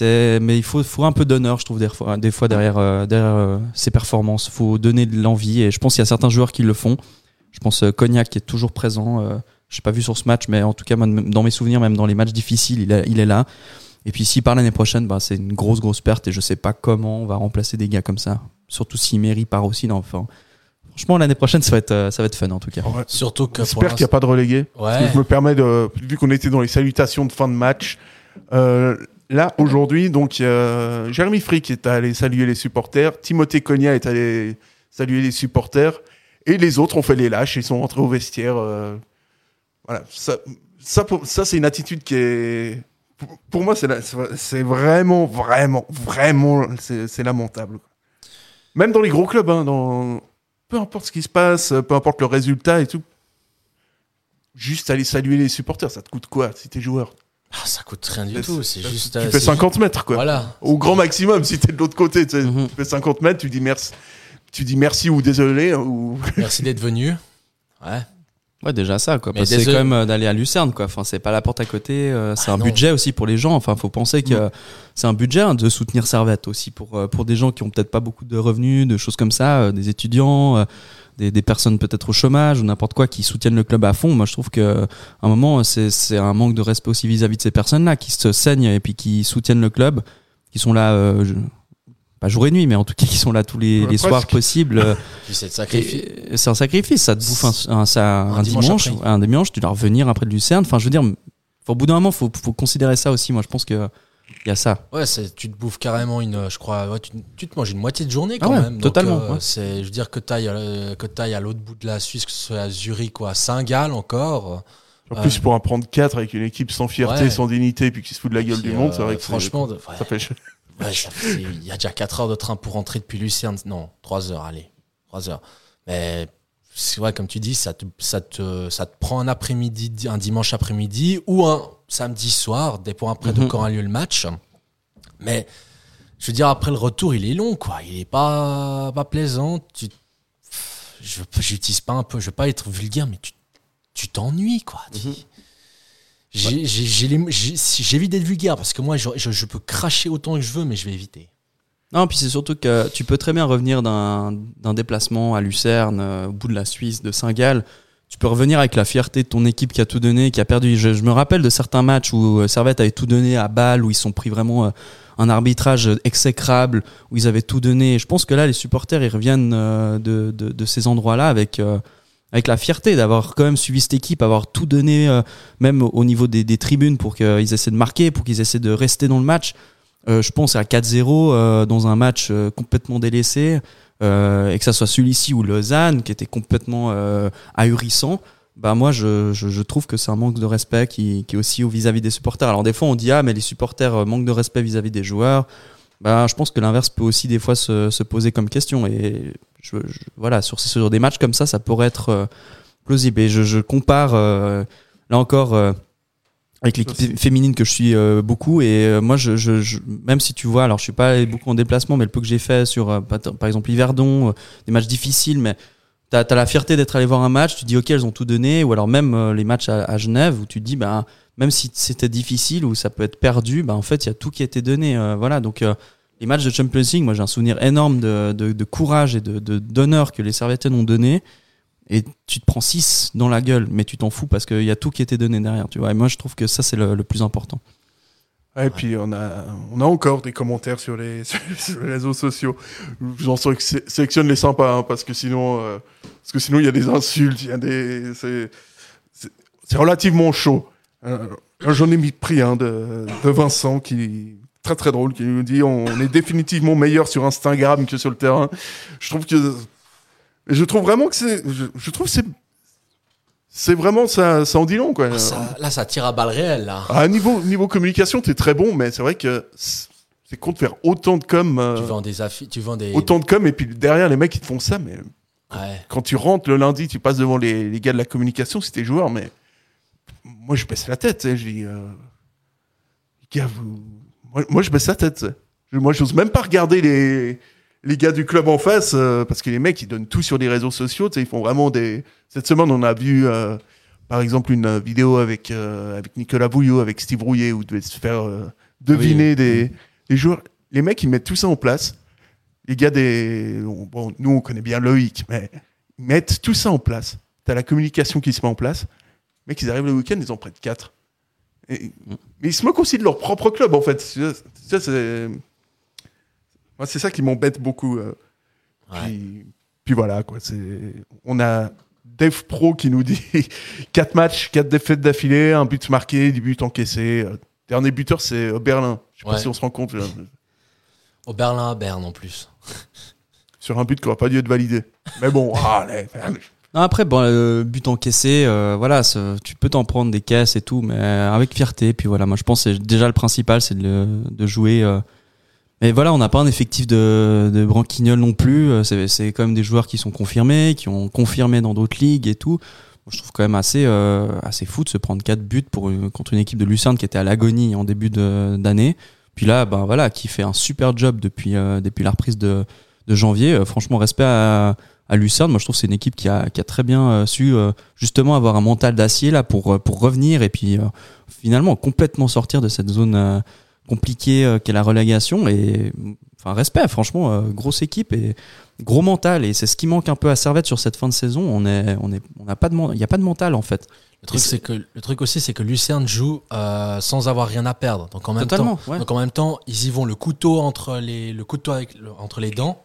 Speaker 3: Mais il faut, un peu d'honneur, je trouve, des fois, derrière, ces performances. faut donner de l'envie et je pense qu'il y a certains joueurs qui le font. Je pense Cognac qui est toujours présent. Je n'ai pas vu sur ce match, mais en tout cas, dans mes souvenirs, même dans les matchs difficiles, il est, il est là. Et puis, s'il part l'année prochaine, bah, c'est une grosse, grosse perte et je sais pas comment on va remplacer des gars comme ça. Surtout si Mary part aussi. Non, enfin, franchement, l'année prochaine, ça va être, euh, ça va être fun en tout cas.
Speaker 1: Ouais.
Speaker 2: Surtout que
Speaker 1: J'espère qu'il n'y a pas de relégué.
Speaker 2: Ouais.
Speaker 1: Je me permets de, vu qu'on était dans les salutations de fin de match, euh, là aujourd'hui, donc euh, Jérémy Frick est allé saluer les supporters, Timothée Cogna est allé saluer les supporters, et les autres ont fait les lâches et sont rentrés au vestiaire. euh, voilà, ça, ça, ça c'est une attitude qui est, pour- moi, c'est vraiment, vraiment, vraiment, c'est lamentable. Même dans les gros clubs, hein, dans peu importe ce qui se passe, peu importe le résultat et tout, juste aller saluer les supporters, ça te coûte quoi si t'es joueur?
Speaker 2: Ah, ça coûte rien du tout. C'est
Speaker 1: Tu
Speaker 2: juste. euh,
Speaker 1: fais
Speaker 2: c'est
Speaker 1: 50 mètres quoi.
Speaker 2: Voilà.
Speaker 1: Au grand maximum si t'es de l'autre côté, tu sais,
Speaker 3: Mhm.
Speaker 1: tu fais 50 mètres, tu dis merci, tu dis merci ou désolé ou
Speaker 2: Merci d'être venu. Ouais.
Speaker 3: Ouais, déjà ça, quoi.
Speaker 2: Mais
Speaker 3: Parce que c'est quand même euh, d'aller à Lucerne, quoi. Enfin, c'est pas la porte à côté. euh, c'est
Speaker 2: Ah
Speaker 3: un
Speaker 2: non.
Speaker 3: budget aussi pour les gens. Enfin, faut penser que euh, c'est un budget hein, de soutenir Servette aussi pour euh, pour des gens qui ont peut-être pas beaucoup de revenus, de choses comme ça, des étudiants, des, des personnes peut-être au chômage ou n'importe quoi qui soutiennent le club à fond. Moi, je trouve que à un moment, c'est c'est un manque de respect aussi vis-à-vis de ces personnes-là qui se saignent et puis qui soutiennent le club, qui sont là. euh, je- pas jour et nuit, mais en tout cas qui sont là tous les,
Speaker 1: Ouais,
Speaker 3: les soirs possibles. euh,
Speaker 2: c'est
Speaker 3: un sacrifice, ça te bouffe un, un- ça-
Speaker 2: Un
Speaker 3: un
Speaker 2: dimanche
Speaker 3: un dimanche, tu dois revenir après de Lucerne. Enfin, je veux dire, au bout d'un moment, faut, faut considérer ça aussi. Moi, je pense que il y a ça.
Speaker 2: Ouais, c'est, tu te bouffes carrément une, euh, je crois, ouais, tu, tu te manges une moitié de journée
Speaker 3: Ah
Speaker 2: quand
Speaker 3: ouais,
Speaker 2: même.
Speaker 3: Totalement,
Speaker 2: euh,
Speaker 3: ouais.
Speaker 2: c'est, je veux dire que t'ailles, euh, que t'ailles à l'autre bout de la Suisse, que ce soit à Zurich ou à Saint-Gall encore.
Speaker 1: en
Speaker 2: Ouais.
Speaker 1: plus pour en prendre 4 avec une équipe sans fierté,
Speaker 2: Ouais.
Speaker 1: sans dignité, puis qui se fout de la gueule
Speaker 2: Puis,
Speaker 1: du monde,
Speaker 2: euh,
Speaker 1: c'est vrai que
Speaker 2: franchement,
Speaker 1: ça fait ch-
Speaker 2: Ouais, ça fait- il y a déjà 4 heures de train pour rentrer depuis Lucerne. Non, 3 heures, allez, 3 heures. Mais c'est vrai, comme tu dis, ça te, ça te, ça te prend un après-midi, un dimanche après-midi ou un samedi soir, dépend après de
Speaker 3: Mhm.
Speaker 2: quand a lieu le match. Mais je veux dire, après le retour, il est long, quoi. Il est pas, pas plaisant. Tu, je j'utilise pas un peu, je veux pas être vulgaire, mais tu tu t'ennuies, quoi. J'ai- j'ai- j'ai les- j'ai- si- J'évite d'être vulgaire parce que moi, je, je- je peux cracher autant que je veux, mais je vais éviter.
Speaker 3: Non, puis c'est surtout que tu peux très bien revenir d'un déplacement à Lucerne, euh, au bout de la Suisse, de Saint-Gall. Tu peux revenir avec la fierté de ton équipe qui a tout donné, qui a perdu. Je, je me rappelle de certains matchs où euh, Servette avait tout donné à Bâle, où ils sont pris vraiment euh, un arbitrage exécrable, où ils avaient tout donné. Et je pense que là, les supporters, ils reviennent de, de, de ces endroits-là avec, euh, avec la fierté d'avoir quand même suivi cette équipe, avoir tout donné, euh, même au niveau des, tribunes, pour qu'ils essaient de marquer, pour qu'ils essaient de rester dans le match. Euh, je pense à 4-0 euh, dans un match complètement délaissé, et que ça soit celui-ci ou Lausanne, qui était complètement ahurissant. Bah moi, je, trouve que c'est un manque de respect qui, qui est aussi au vis-à-vis des supporters. Alors des fois, on dit ah mais les supporters manquent de respect vis-à-vis des joueurs. Bah je pense que l'inverse peut aussi des fois se, se poser comme question. Et je, je- voilà sur, sur des matchs comme ça, ça pourrait être euh, plausible. Et je, je compare euh, là encore. euh, avec l'équipe féminine que je suis euh, beaucoup et euh, moi je, je, je- même si tu vois alors je suis pas beaucoup en déplacement mais le peu que j'ai fait sur euh, par exemple Yverdon euh, des matchs difficiles mais t'as as la fierté d'être allé voir un match tu dis ok elles ont tout donné ou alors même euh, les matchs à, Genève où tu te dis bah même si c'était difficile ou ça peut être perdu bah en fait il y a tout qui a été donné euh, voilà donc euh, les matchs de Champions League moi j'ai un souvenir énorme de, de, courage et d'honneur que les Servettiennes ont donné et tu te prends 6 dans la gueule, mais tu t'en fous parce qu'il y a tout qui était donné derrière, tu vois. Et moi, je trouve que ça, c'est le plus important.
Speaker 1: Et puis on a, on a encore des commentaires sur les, sur les réseaux sociaux. Je vous en sé- sélectionne les sympas, hein, parce que sinon, euh, parce que sinon il y a des insultes, il y a des, c'est, relativement chaud. Euh, J'en ai mis pris un de, de Vincent qui très très drôle, qui nous dit on est définitivement meilleur sur Instagram que sur le terrain. Je trouve que, je trouve vraiment que c'est, je, trouve c'est, c'est vraiment ça, ça en dit long quoi.
Speaker 2: Ah, ça- là, ça tire à balles réelles, là.
Speaker 1: À niveau, niveau communication, t'es très bon, mais c'est vrai que c'est con de faire autant de com, euh,
Speaker 2: Tu vends des affiches, tu vends des.
Speaker 1: autant de com, et puis derrière les mecs ils te font ça, mais
Speaker 2: Ouais.
Speaker 1: quand tu rentres le lundi, tu passes devant les, les gars de la communication, si t'es joueur, mais moi je baisse la tête, sais, je dis, euh, les gars, vous- moi, moi, je baisse la tête. Moi j'ose même pas regarder les les gars du club en face euh, parce que les mecs ils donnent tout sur les réseaux sociaux, tu sais, ils font vraiment des. Cette semaine on a vu. euh, par exemple, une vidéo avec, euh, avec Nicolas Bouillot, avec Steve Rouillet, où il devait se faire euh, deviner des, des joueurs. Les mecs, ils mettent tout ça en place. Les gars des. Bon, nous, on connaît bien Loïc, mais ils mettent tout ça en place. T'as la communication qui se met en place. Les mecs, ils arrivent le week-end, ils en prennent 4. mais ils se moquent aussi de leur propre club, en fait. Ça, c'est. Moi, c'est ça qui m'embête beaucoup. euh.
Speaker 2: Ouais.
Speaker 1: Puis, puis voilà, quoi. C'est... On a Dave Pro qui nous dit 4 matchs, 4 défaites d'affilée, un but marqué, 10 buts encaissés. Euh, Dernier buteur, c'est euh, Berlin. Je sais pas
Speaker 2: Ouais.
Speaker 1: si on se rend compte. là,
Speaker 2: Au Berlin à Berne en plus.
Speaker 1: sur un but qui n'aurait pas dû être validé. Mais bon, ah, allez.
Speaker 3: Non, après, bon, le but encaissé, euh, voilà, tu peux t'en prendre des caisses et tout, mais avec fierté. Puis voilà, moi je pense que c'est déjà le principal, c'est de, le- de jouer. euh. Mais voilà, on n'a pas un effectif de, de branquignol non plus. Euh, C'est, quand même des joueurs qui sont confirmés, qui ont confirmé dans d'autres ligues et tout. Je trouve quand même assez, euh, assez fou de se prendre 4 buts pour contre une équipe de Lucerne qui était à l'agonie en début d'année. Puis là, ben voilà, qui fait un super job depuis, euh, depuis la reprise de, de janvier. Euh, franchement, respect à, à Lucerne. Moi, je trouve que c'est une équipe qui a, qui a très bien euh, su euh, justement avoir un mental d'acier là pour, pour revenir et puis finalement complètement sortir de cette zone compliquée euh, qu'est la relégation. Et enfin, respect, franchement, euh, grosse équipe et gros mental. Et c'est ce qui manque un peu à Servette sur cette fin de saison. On est, on est, on n'a pas de, il n'y a pas de mental en fait.
Speaker 2: Le truc,
Speaker 3: c'est-
Speaker 2: c'est que le truc aussi, c'est que Lucerne joue euh, sans avoir rien à perdre. Donc en même
Speaker 3: Totalement.
Speaker 2: temps,
Speaker 3: ouais.
Speaker 2: donc en même temps, ils y vont le couteau entre les, le couteau avec le- entre les dents.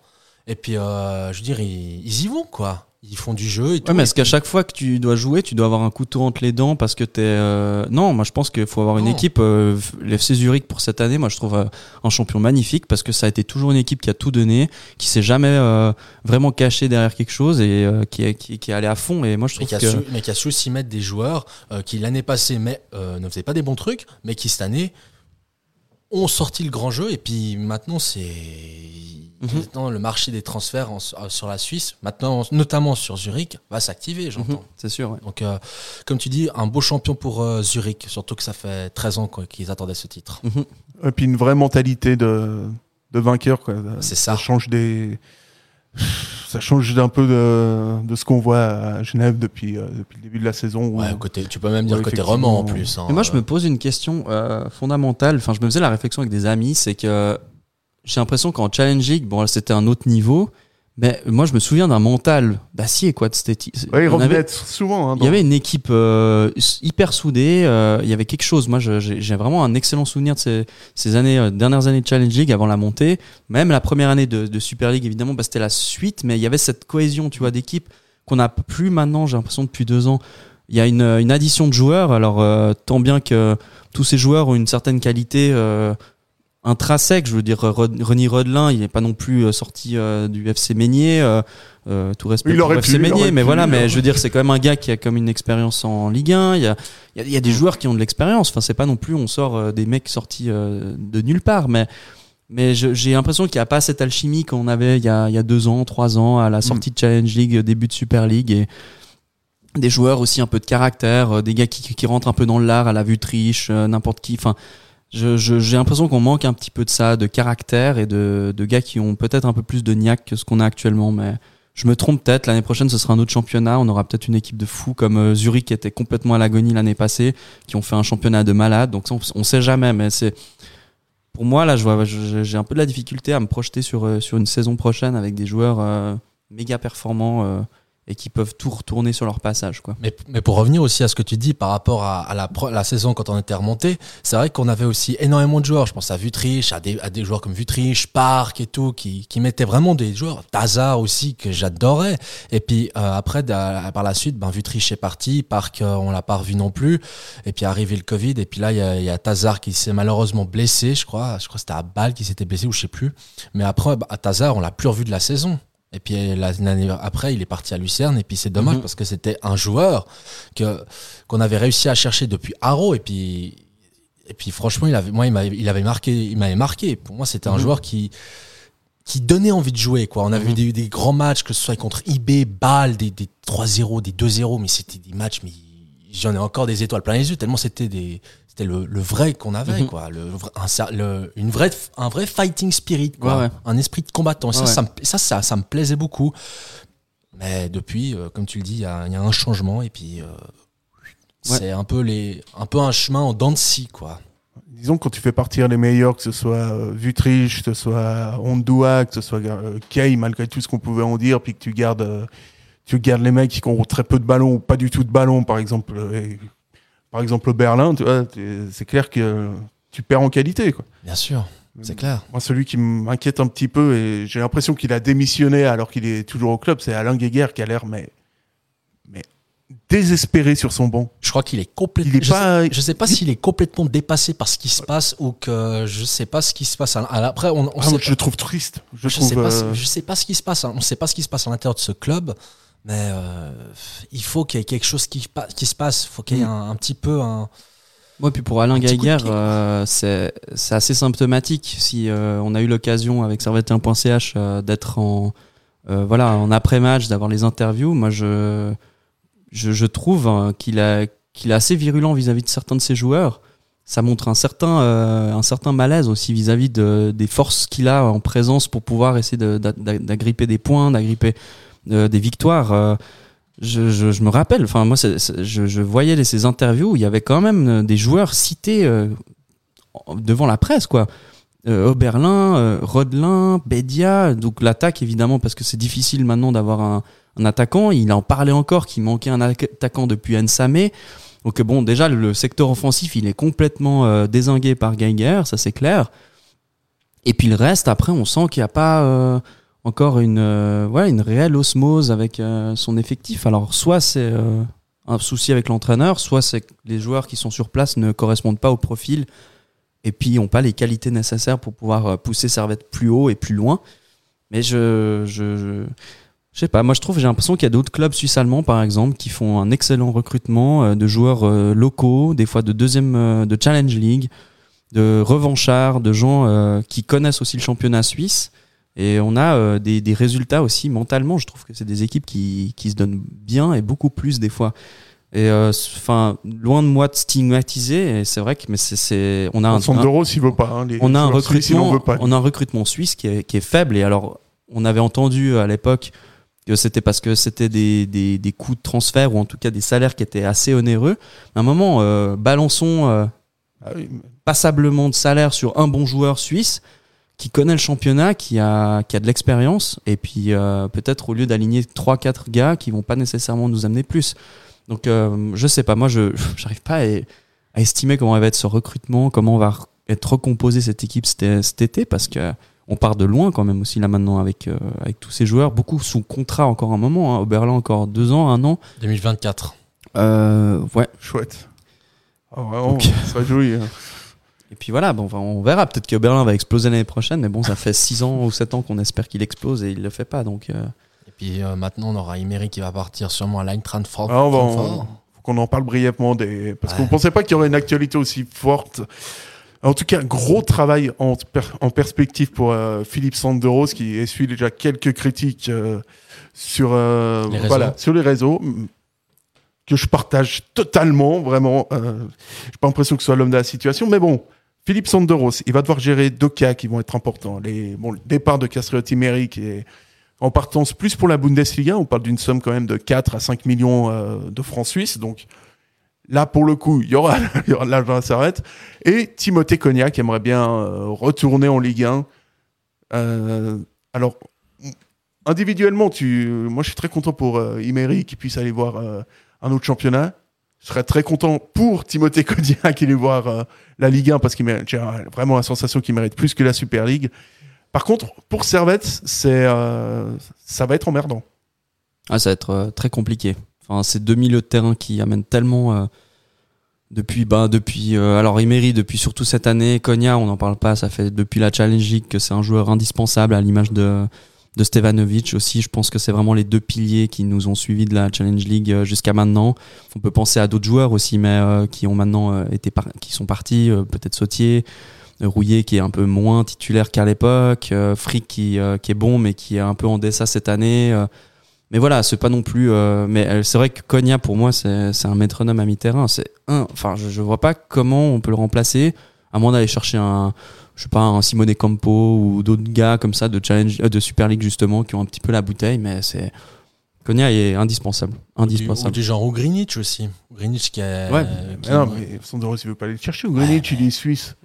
Speaker 2: Et puis, euh, je veux dire, ils, ils y vont quoi. Ils font du jeu et tout.
Speaker 3: Ouais, mais est-ce qu'à chaque fois que tu dois jouer, tu dois avoir un couteau entre les dents parce que t'es. Euh... Non, moi je pense qu'il faut avoir une
Speaker 2: Non.
Speaker 3: équipe. Euh, L'FC Zurich pour cette année, moi je trouve euh, un champion magnifique parce que ça a été toujours une équipe qui a tout donné, qui s'est jamais vraiment caché derrière quelque chose et qui, est, qui, qui est allé à fond. Et moi je
Speaker 2: mais
Speaker 3: trouve
Speaker 2: qui a,
Speaker 3: que.
Speaker 2: su, mais qui a su aussi mettre des joueurs qui l'année passée mais, ne faisaient pas des bons trucs, mais qui cette année ont sorti le grand jeu. Et puis maintenant, c'est
Speaker 3: Mhm.
Speaker 2: maintenant, le marché des transferts en- euh, sur la Suisse, maintenant notamment sur Zurich, va s'activer, j'entends.
Speaker 3: Mhm, C'est sûr, ouais.
Speaker 2: Donc, euh, comme tu dis, un beau champion pour euh, Zurich, surtout que ça fait 13 ans qu'ils attendaient ce titre.
Speaker 1: Et puis une vraie mentalité de, de vainqueur. Quoi.
Speaker 2: C'est ça.
Speaker 1: change des. Ça change d'un peu de, de ce qu'on voit à Genève depuis, euh, depuis le début de la saison. où-
Speaker 2: Ouais, côté, tu peux même dire côté roman en plus. hein.
Speaker 3: Mais moi, je me pose une question euh, fondamentale. Enfin, je me faisais la réflexion avec des amis, c'est que j'ai l'impression qu'en Challenge League, bon, là, c'était un autre niveau. Mais moi, je me souviens d'un mental d'acier, quoi. C'était,
Speaker 1: Ouais, il
Speaker 3: avait-
Speaker 1: revenait souvent. hein,
Speaker 3: Il y avait une équipe euh, hyper soudée. euh, il y avait quelque chose. Moi, j'ai vraiment un excellent souvenir de ces, ces années, euh, dernières années de Challenge League avant la montée. Même la première année de, de Super League, évidemment, bah, c'était la suite. Mais il y avait cette cohésion, tu vois, d'équipe qu'on n'a plus maintenant. J'ai l'impression depuis deux ans. Il y a une, une addition de joueurs. Alors euh, tant bien que tous ces joueurs ont une certaine qualité. Intrinsèque, je veux dire René Rodelin, il n'est pas non plus euh, sorti euh, du FC Meignier, euh, euh, tout respect
Speaker 1: Il
Speaker 3: pour
Speaker 1: aurait
Speaker 3: FC
Speaker 1: aurait
Speaker 3: mais
Speaker 1: pu,
Speaker 3: voilà, mais je veux dire c'est quand même un gars qui a comme une expérience en Ligue 1, il y a, il y a, il y a des joueurs qui ont de l'expérience, enfin c'est pas non plus on sort des mecs sortis de nulle part, mais mais j'ai l'impression qu'il n'y a pas cette alchimie qu'on avait il y, a, il y a deux ans, trois ans à la sortie de Challenge League, début de Super League et des joueurs aussi un peu de caractère, des gars qui, qui rentrent un peu dans l'art à la vue triche, n'importe qui. Enfin, je- je- j'ai l'impression qu'on manque un petit peu de ça, de caractère et de, de gars qui ont peut-être un peu plus de niaque que ce qu'on a actuellement. Mais je me trompe peut-être. L'année prochaine, ce sera un autre championnat. On aura peut-être une équipe de fous comme euh, Zurich qui était complètement à l'agonie l'année passée, qui ont fait un championnat de malades. Donc on, on sait jamais. Mais c'est pour moi là, je je- j'ai un peu de la difficulté à me projeter sur euh, sur une saison prochaine avec des joueurs euh, méga performants. Et qui peuvent tout retourner sur leur passage quoi.
Speaker 2: Mais, mais pour revenir aussi à ce que tu dis par rapport à, à la, la saison quand on était remonté, c'est vrai qu'on avait aussi énormément de joueurs. Je pense à Vutriche, à des, à des joueurs comme Vutriche, Park et tout, qui, qui mettaient vraiment des joueurs. Tazar aussi, que j'adorais. Et puis euh, après, par la suite, ben, Vutriche est parti, Park, euh, on l'a pas revu non plus. Et puis arrivé le Covid, et puis là, il y a, y a Tazar qui s'est malheureusement blessé, je crois. Je crois que c'était à Bâle qui s'était blessé, ou je sais plus. Mais après, bah, à Tazar, on l'a plus revu de la saison. Et puis la- l'année après, il est parti à Lucerne. Et puis c'est dommage
Speaker 3: Mhm.
Speaker 2: parce que c'était un joueur que qu'on avait réussi à chercher depuis Haro. Et puis et puis franchement, il avait moi il m'avait il avait marqué il m'avait marqué. Pour moi, c'était un
Speaker 3: Mhm.
Speaker 2: joueur qui qui donnait envie de jouer quoi. On avait
Speaker 3: Mhm.
Speaker 2: eu des, des grands matchs que ce soit contre IB, Bâle, des, des 3-0, des 2-0, mais c'était des matchs mais j'en ai encore des étoiles plein les yeux tellement c'était des c'était le, le vrai qu'on avait
Speaker 3: Mhm.
Speaker 2: quoi, le, un, le- une vraie un vrai fighting spirit quoi,
Speaker 3: Ouais, ouais.
Speaker 2: un esprit de combattant. Et ça,
Speaker 3: Ouais,
Speaker 2: ça, me, ça, ça, ça me plaisait beaucoup. Mais depuis, euh, comme tu le dis, il y a, il y a un changement et puis euh, c'est un peu les, un peu un chemin en dents de scie, quoi.
Speaker 1: disons quand tu fais partir les meilleurs, que ce soit euh, Vutriche, que ce soit Ondua, que ce soit euh, Kay, malgré tout ce qu'on pouvait en dire, puis que tu gardes, euh, tu gardes les mecs qui ont très peu de ballons ou pas du tout de ballons, par exemple, euh, et- par exemple Berlin, c'est clair que tu perds en qualité, quoi.
Speaker 2: Bien sûr, c'est clair.
Speaker 1: Moi, celui qui m'inquiète un petit peu, et j'ai l'impression qu'il a démissionné alors qu'il est toujours au club, c'est Alain Guéguer qui a l'air, mais, mais désespéré sur son banc.
Speaker 2: Je crois qu'il est complètement. Je,
Speaker 1: pas-
Speaker 2: sais, je sais pas s'il est complètement dépassé par ce qui se passe ou que je sais pas ce qui se passe. Après, on, on
Speaker 1: Ah,
Speaker 2: sait
Speaker 1: moi,
Speaker 2: pas-
Speaker 1: je le trouve triste. Je,
Speaker 2: je
Speaker 1: trouve,
Speaker 2: sais pas,
Speaker 1: euh,
Speaker 2: je sais pas ce qui se passe. hein. On sait pas ce qui se passe à l'intérieur de ce club, mais euh, il faut qu'il y ait quelque chose qui, se passe. Il faut qu'il y ait
Speaker 1: Mm.
Speaker 2: un, un petit peu un.
Speaker 3: Ouais, puis pour Alain
Speaker 2: pied.
Speaker 3: euh, c'est assez symptomatique. Si euh, on a eu l'occasion avec servette1.ch euh, d'être en voilà en après-match, d'avoir les interviews, moi je je, je trouve hein, qu'il a qu'il est assez virulent vis-à-vis de certains de ses joueurs. Ça montre un certain un certain malaise aussi vis-à-vis de, des forces qu'il a en présence pour pouvoir essayer de- d'agripper des points, d'agripper des victoires. Euh, je, me rappelle, enfin moi, je, voyais ces interviews où il y avait quand même euh, des joueurs cités euh, devant la presse, quoi. Euh, Oberlin, euh, Rodelin, Bédia, donc l'attaque évidemment parce que c'est difficile maintenant d'avoir un, attaquant. Il en parlait encore qu'il manquait un attaquant depuis Nsamé. Donc bon, déjà le secteur offensif il est complètement euh, désingué par Geiger, ça c'est clair. Et puis le reste, après, on sent qu'il n'y a pas euh, encore une, euh, une réelle osmose avec euh, son effectif. Alors, soit c'est euh, un souci avec l'entraîneur, soit c'est que les joueurs qui sont sur place ne correspondent pas au profil et puis n'ont pas les qualités nécessaires pour pouvoir euh, pousser Servette plus haut et plus loin. Mais je, je, je, je sais pas, moi je trouve, j'ai l'impression qu'il y a d'autres clubs suisses-allemands par exemple qui font un excellent recrutement de joueurs locaux, des fois de deuxième, de Challenge League, de revanchards, de gens qui connaissent aussi le championnat suisse. Et on a euh, des, des résultats aussi mentalement. Je trouve que c'est des équipes qui, qui se donnent bien et beaucoup plus des fois. Et euh, enfin, loin de moi de stigmatiser, c'est vrai que mais c'est, on a un,
Speaker 1: s'il veut pas. hein, les
Speaker 3: on a un recrutement,
Speaker 1: veut pas.
Speaker 3: on a un recrutement suisse qui est, qui est faible. Et alors, on avait entendu à l'époque que c'était parce que c'était des, des, des coûts de transfert ou en tout cas des salaires qui étaient assez onéreux. À un moment, euh, balançons
Speaker 1: Ah oui, mais-
Speaker 3: passablement de salaire sur un bon joueur suisse qui connaît le championnat, qui a, qui a de l'expérience, et puis euh, peut-être au lieu d'aligner 3-4 gars qui vont pas nécessairement nous amener plus. Donc euh, je sais pas, moi je j'arrive pas à, à estimer comment va être ce recrutement, comment va re- être recomposée cette équipe cet, cet été, parce que on part de loin quand même aussi là maintenant avec, euh, avec tous ces joueurs, beaucoup sous contrat encore un moment, hein, Oberlin encore deux ans, un an.
Speaker 2: 2024.
Speaker 3: Euh, ouais,
Speaker 1: Chouette. Ah, vraiment,
Speaker 3: Ok.
Speaker 1: ça jouit.
Speaker 3: Et puis voilà, bon, enfin, on verra. Peut-être que Berlin va exploser l'année prochaine, mais bon, ça fait 6 ans ou 7 ans qu'on espère qu'il explose et il le fait pas. Donc, euh,
Speaker 2: Et puis euh, maintenant, on aura Emery qui va partir sûrement à l'Eintracht Frank-
Speaker 1: Ah, on va-
Speaker 2: Francfort.
Speaker 1: faut qu'on en parle brièvement des parce
Speaker 2: Ouais.
Speaker 1: qu'on pensait pas qu'il y aurait une actualité aussi forte. En tout cas, gros travail en, per- en perspective pour euh, Philippe Sanderos qui essuie déjà quelques critiques euh, sur euh,
Speaker 2: Les réseaux.
Speaker 1: voilà sur les réseaux que je partage totalement vraiment. Euh, J'ai pas l'impression que ce soit l'homme de la situation, mais bon. Philippe Sanderos, il va devoir gérer deux cas qui vont être importants. Le départ de Castriotti Meri qui est en partance plus pour la Bundesliga. On parle d'une somme quand même de 4 à 5 millions euh, de francs suisses. Donc là, pour le coup, il y aura, s'arrête. Et Timothée Cognac qui aimerait bien euh, retourner en Ligue 1. Euh, alors, individuellement, moi, je suis très content pour Imery qui puisse aller voir un autre championnat. Je serais très content pour Timothée Cognac qui aller voir euh, la Ligue 1 parce qu'il mérite, vraiment la sensation qu'il mérite plus que la Super League. Par contre, pour Servette, c'est, euh, ça va être emmerdant.
Speaker 3: ah, ça va être euh, très compliqué. Enfin, c'est deux milieux de terrain qui amènent tellement depuis, bah, depuis, alors Emery depuis surtout cette année, Konya, on n'en parle pas. Ça fait depuis la Challenge League que c'est un joueur indispensable à l'image de de Stevanovic aussi. Je pense que c'est vraiment les deux piliers qui nous ont suivis de la Challenge League euh, jusqu'à maintenant. On peut penser à d'autres joueurs aussi, mais euh, qui ont maintenant euh, été qui sont partis, peut-être Sautier. Rouillet qui est un peu moins titulaire qu'à l'époque, Frick qui, qui est bon mais qui est un peu en dessa cette année. mais voilà, c'est pas non plus. mais c'est vrai que Konya pour moi c'est un métronome à mi-terrain. C'est. Enfin, je, je vois pas comment on peut le remplacer à moins d'aller chercher un, je sais pas, un Simone Campo ou d'autres gars comme ça de challenge, euh, de Super League justement qui ont un petit peu la bouteille. Mais c'est Konya est indispensable.
Speaker 2: Du, ou
Speaker 3: Indispensable.
Speaker 2: du genre ou Greenwich aussi. Greenwich qui est.
Speaker 3: Ouais.
Speaker 2: qui-
Speaker 1: Mais non, mais Sandro, tu veux pas aller le chercher au Greenwich, il est suisse.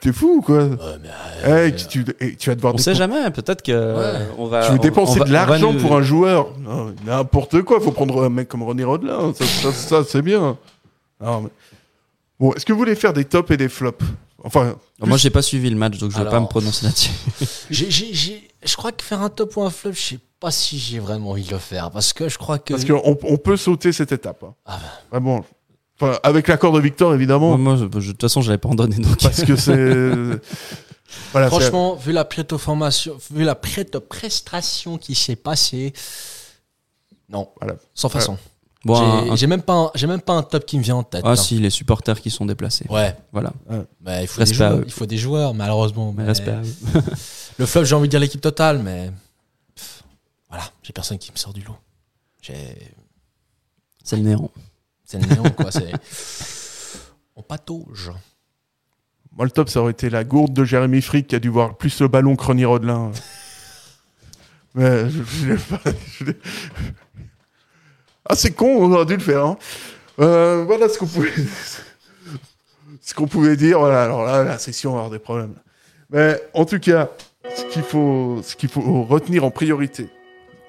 Speaker 1: T'es fou ou quoi
Speaker 2: Ouais, mais, euh,
Speaker 1: Eh, tu, tu- eh, tu vas devoir
Speaker 3: On sait jamais, peut-être que euh, on va.
Speaker 1: Tu veux
Speaker 3: on-
Speaker 1: dépenser
Speaker 3: on va-
Speaker 1: de l'argent
Speaker 3: nous-
Speaker 1: pour un joueur N'importe quoi, faut prendre un mec comme René Rodelin. Ça, ça, ça, c'est bien. Non, mais- Bon, est-ce que vous voulez faire des tops et des flops? Enfin,
Speaker 3: Moi, j'ai pas suivi le match, donc je vais
Speaker 2: Alors-
Speaker 3: pas me prononcer là-dessus.
Speaker 2: je crois que faire un top ou un flop, je sais pas si j'ai vraiment envie de le faire. Parce que je crois que.
Speaker 1: parce qu'on on peut sauter cette étape. hein.
Speaker 2: Ah
Speaker 1: Vraiment. Enfin, avec l'accord de Victor, évidemment.
Speaker 3: Moi, moi, je- je- de toute façon, je l'avais pas en donné, donc.
Speaker 1: Parce que c'est. voilà,
Speaker 2: Franchement, vu la prête-formation, vu la prête-prestation qui s'est passée, non,
Speaker 1: Voilà.
Speaker 2: sans façon.
Speaker 3: Bon,
Speaker 2: J'ai-
Speaker 3: un- un-
Speaker 2: J'ai même pas, un- j'ai même pas un top qui me vient en tête.
Speaker 3: Ah,
Speaker 2: hein.
Speaker 3: si, les supporters qui sont déplacés.
Speaker 2: Ouais,
Speaker 3: Voilà.
Speaker 2: il faut des joueurs. Il faut des joueurs, malheureusement.
Speaker 3: Mais
Speaker 2: mais-
Speaker 3: respect à eux.
Speaker 2: Le flop, j'ai envie de dire l'équipe totale, mais pff, voilà, j'ai personne qui me sort du lot. J'ai,
Speaker 3: C'est le néant.
Speaker 2: c'est le néant quoi. C'est, on patauge.
Speaker 1: Moi, le top, ça aurait été la gourde de Jérémy Frick qui a dû voir plus le ballon que Ronny Rodelin. Mais je, je l'ai pas. je l'ai- Ah, c'est con, on aurait dû le faire. hein. Euh, voilà ce qu'on pouvait, ce qu'on pouvait dire. Voilà, alors là, la session va avoir des problèmes. Mais en tout cas, ce qu'il faut, ce qu'il faut retenir en priorité,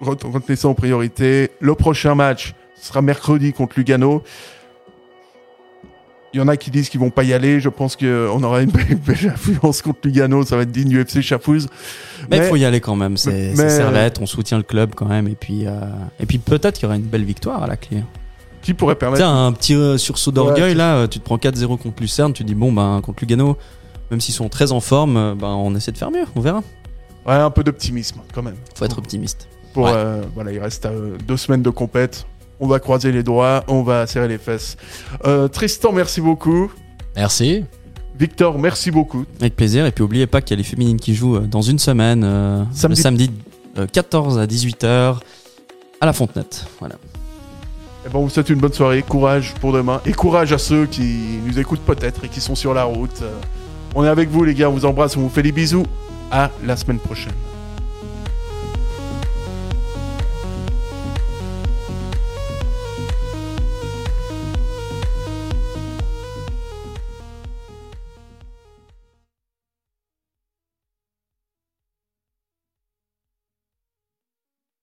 Speaker 1: ret- retenez ça en priorité. Le prochain match sera mercredi contre Lugano. Il y en a qui disent qu'ils vont pas y aller. Je pense qu'on aura une belle, belle influence contre Lugano. Ça va être digne du FC Chafouz.
Speaker 3: Mais il faut y aller quand même. C'est Servette, on soutient le club quand même. Et puis, euh, et puis peut-être qu'il y aura une belle victoire à la clé.
Speaker 1: Qui pourrait permettre
Speaker 3: Tiens, un petit euh, sursaut d'orgueil
Speaker 1: Ouais,
Speaker 3: là. Tu te prends 4-0 contre Lucerne. Tu dis bon, ben contre Lugano, même s'ils sont très en forme, euh, ben on essaie de faire mieux. On verra.
Speaker 1: Ouais, un peu d'optimisme quand même.
Speaker 3: Faut être optimiste.
Speaker 1: Pour,
Speaker 2: Ouais.
Speaker 1: euh, voilà, il reste deux semaines de compète. On va croiser les doigts, on va serrer les fesses. Euh, Tristan, merci beaucoup.
Speaker 2: Merci.
Speaker 1: Victor, merci beaucoup.
Speaker 3: Avec plaisir. Et puis oubliez pas qu'il y a les féminines qui jouent euh, dans une semaine, euh,
Speaker 1: Samedi.
Speaker 3: le samedi euh, 14 à 18h à la Fontenette. Voilà.
Speaker 1: Et bon, on vous souhaite une bonne soirée, courage pour demain. Et courage à ceux qui nous écoutent peut-être et qui sont sur la route. On est avec vous les gars, on vous embrasse, on vous fait des bisous. À la semaine prochaine.